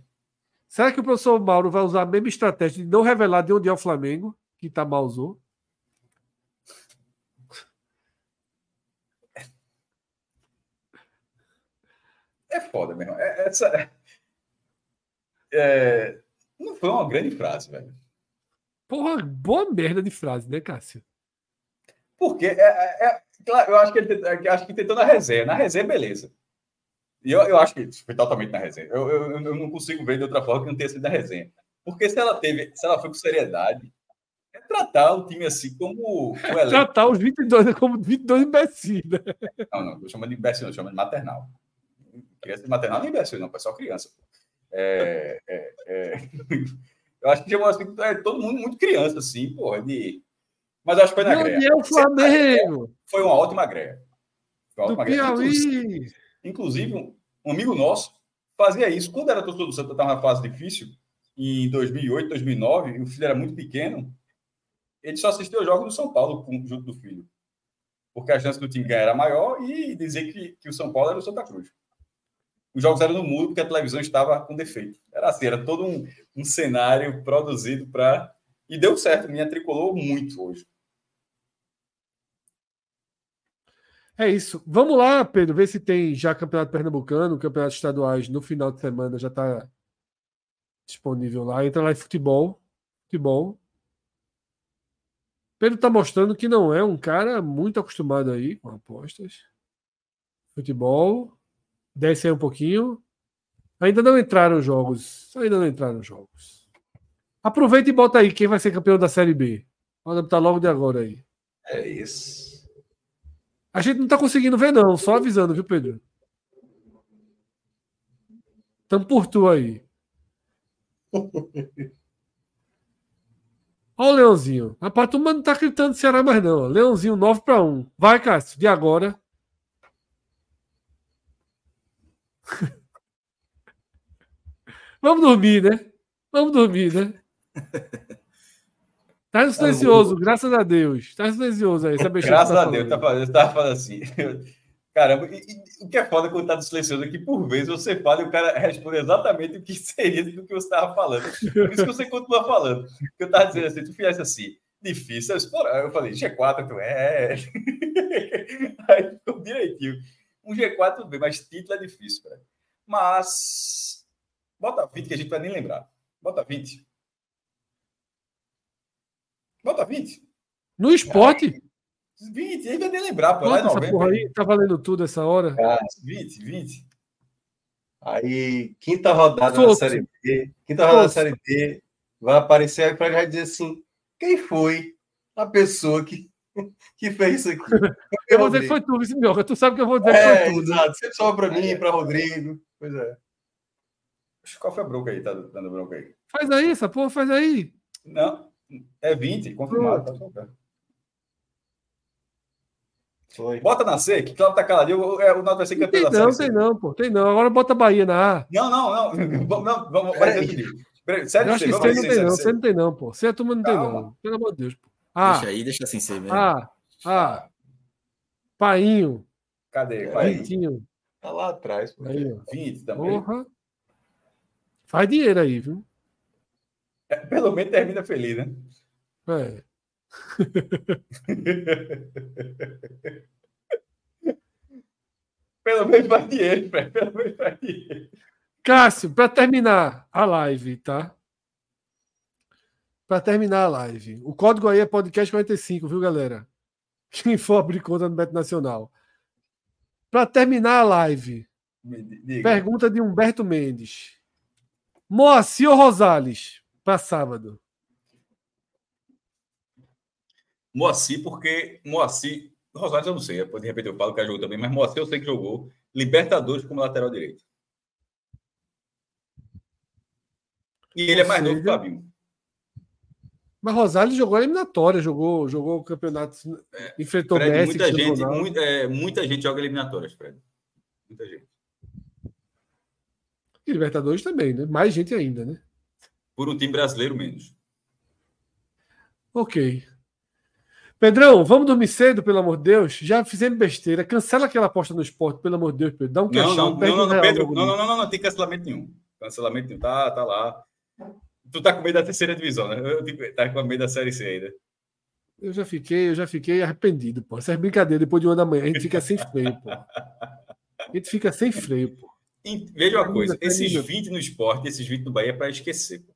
Será que o professor Mauro vai usar a mesma estratégia de não revelar de onde é o Flamengo, que Itamar usou? É foda mesmo. É, essa, é, não foi uma grande frase, velho. Porra, boa merda de frase, né, Cássio? Porque é, é, é Claro, eu acho que ele é acho que tentou na resenha. Na resenha, beleza. E eu, eu acho que foi totalmente na resenha. Eu, eu, eu não consigo ver de outra forma que não tenha sido na resenha. Porque se ela teve, se ela foi com seriedade, é tratar o time assim como elenco. Tratar os 22 como 22 imbecis. Né? Não, não, eu chamo de imbecil, eu chamo de maternal. Criança de maternal é imbecil, não, é só criança. É, é, é... Eu acho que chamou assim, é todo mundo muito criança, assim, porra, de. Mas acho que foi na greia. é o Flamengo! Foi uma ótima greia. Foi uma ótima Do greia. Inclusive, inclusive um, amigo nosso fazia isso. Quando era torcedor do Santa, estava na fase difícil, em 2008, 2009, e o filho era muito pequeno, ele só assistiu os jogos do São Paulo junto do filho. Porque a chance do time ganhar era maior e dizer que, que o São Paulo era o Santa Cruz os jogos eram no mudo porque a televisão estava com defeito. Era assim, era todo um, um cenário produzido para. E deu certo, me tricolou muito hoje. É isso. Vamos lá, Pedro, ver se tem já campeonato pernambucano, campeonato estaduais no final de semana já está disponível lá. Entra lá em futebol. Futebol. Pedro está mostrando que não é um cara muito acostumado aí com apostas. Futebol. Desce aí um pouquinho. Ainda não entraram jogos. Ainda não entraram jogos. Aproveita e bota aí quem vai ser campeão da Série B. Pode botar logo de agora aí. É isso. A gente não tá conseguindo ver, não. Só avisando, viu, Pedro? Tamo por tu aí. Olha o Leãozinho. Rapaz, tu não tá gritando Ceará mais não. Leãozinho 9 para 1. Vai, Cássio, de agora. Vamos dormir, né? Vamos dormir, né? Tá silencioso, graças a Deus. Tá silencioso aí. Sabe graças tá a Deus, tá falando, tá falando assim. Caramba, e, e, o que é foda quando tá silencioso é que por vezes você fala e o cara responde exatamente o que seria do que você estava falando. Por isso que você continua falando. Eu tava dizendo assim, tu fizesse assim, difícil. Eu falei, G4, tu é. Aí ficou direitinho. Um G4 tudo bem, mas título é difícil, cara. Mas. Bota 20 que a gente vai nem lembrar. Bota 20. Bota 20. No esporte? 20, aí vai nem lembrar, pô. Lá essa porra aí tá valendo tudo essa hora. 20, 20. Aí, quinta rodada da Série B, quinta rodada da Série B, vai aparecer aí para já dizer assim: quem foi a pessoa que que fez isso aqui. Eu vou dizer que foi tu, Minhoca. Tu sabe que eu vou dizer é, que foi tu. Exato. Sempre só para mim, é. para Rodrigo. Pois é. Qual foi a bronca aí? Tá dando bronca aí? Faz aí, essa porra, faz aí. Não, é 20, confirmado. Tá foi. Bota na C, que Cláudio tá caladinho, é, o Náutico vai ser campeão da Não, tem não, pô, tem não. Agora bota a Bahia na A. Não, não, não. não vamos, Sério, eu acho que você não tem não, você não tem não, pô. Você a turma não tem não. Pelo amor de Deus, pô. Ah, deixa aí, deixa assim ser mesmo. Ah, ah. Painho. Cadê? Painho. Tá lá atrás. Pô. Aí, 20 também. Porra. Faz dinheiro aí, viu? É, pelo menos termina feliz, né? É. pelo menos faz dinheiro, pelo menos faz dinheiro. Cássio, para terminar a live, tá? Para terminar a live. O código aí é podcast 45, viu, galera? Quem for abrir conta no Beto Nacional. Para terminar a live, Diga. pergunta de Humberto Mendes. Moacir ou Rosales para sábado? Moacir, porque Moacir. Rosales eu não sei, de repente eu falo que jogou também, mas Moacir eu sei que jogou Libertadores como lateral direito. E ele é mais seja... novo que o Fabinho. Mas Rosales jogou a eliminatória, jogou, jogou o campeonato, é, enfrentou Fred, Messi. Muita gente, muita, é, muita gente joga eliminatórias, Fred. Muita gente. E Libertadores também, né? Mais gente ainda, né? Por um time brasileiro menos. Ok. Pedrão, vamos dormir cedo, pelo amor de Deus. Já fizemos besteira. Cancela aquela aposta no esporte, pelo amor de Deus, Pedro. Dá um queixão. Não, não, não, não, Pedro, não, não, não, não, tem cancelamento nenhum. Cancelamento nenhum. Tá, tá lá. Tu tá com medo da terceira divisão, né? Eu tipo, tá com medo da série C ainda. Eu já fiquei, eu já fiquei arrependido, pô. Essa é brincadeira depois de uma da manhã, a gente fica sem freio, pô. A gente fica sem freio, pô. E, veja uma coisa, esses 20 no esporte, esses 20 no Bahia é para esquecer, pô.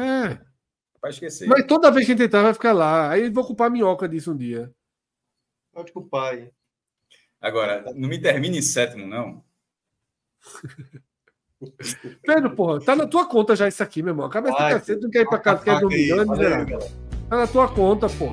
É. Para esquecer. Mas toda vez que a gente entrar vai ficar lá. Aí eu vou culpar a minhoca disso um dia. Pode culpar aí. Agora, não me termine em sétimo, não. Pedro, porra, tá na tua conta já isso aqui, meu irmão. Acaba de cedo, não quer ir pra casa, quer dormir. Valeu, Tá na tua conta, pô.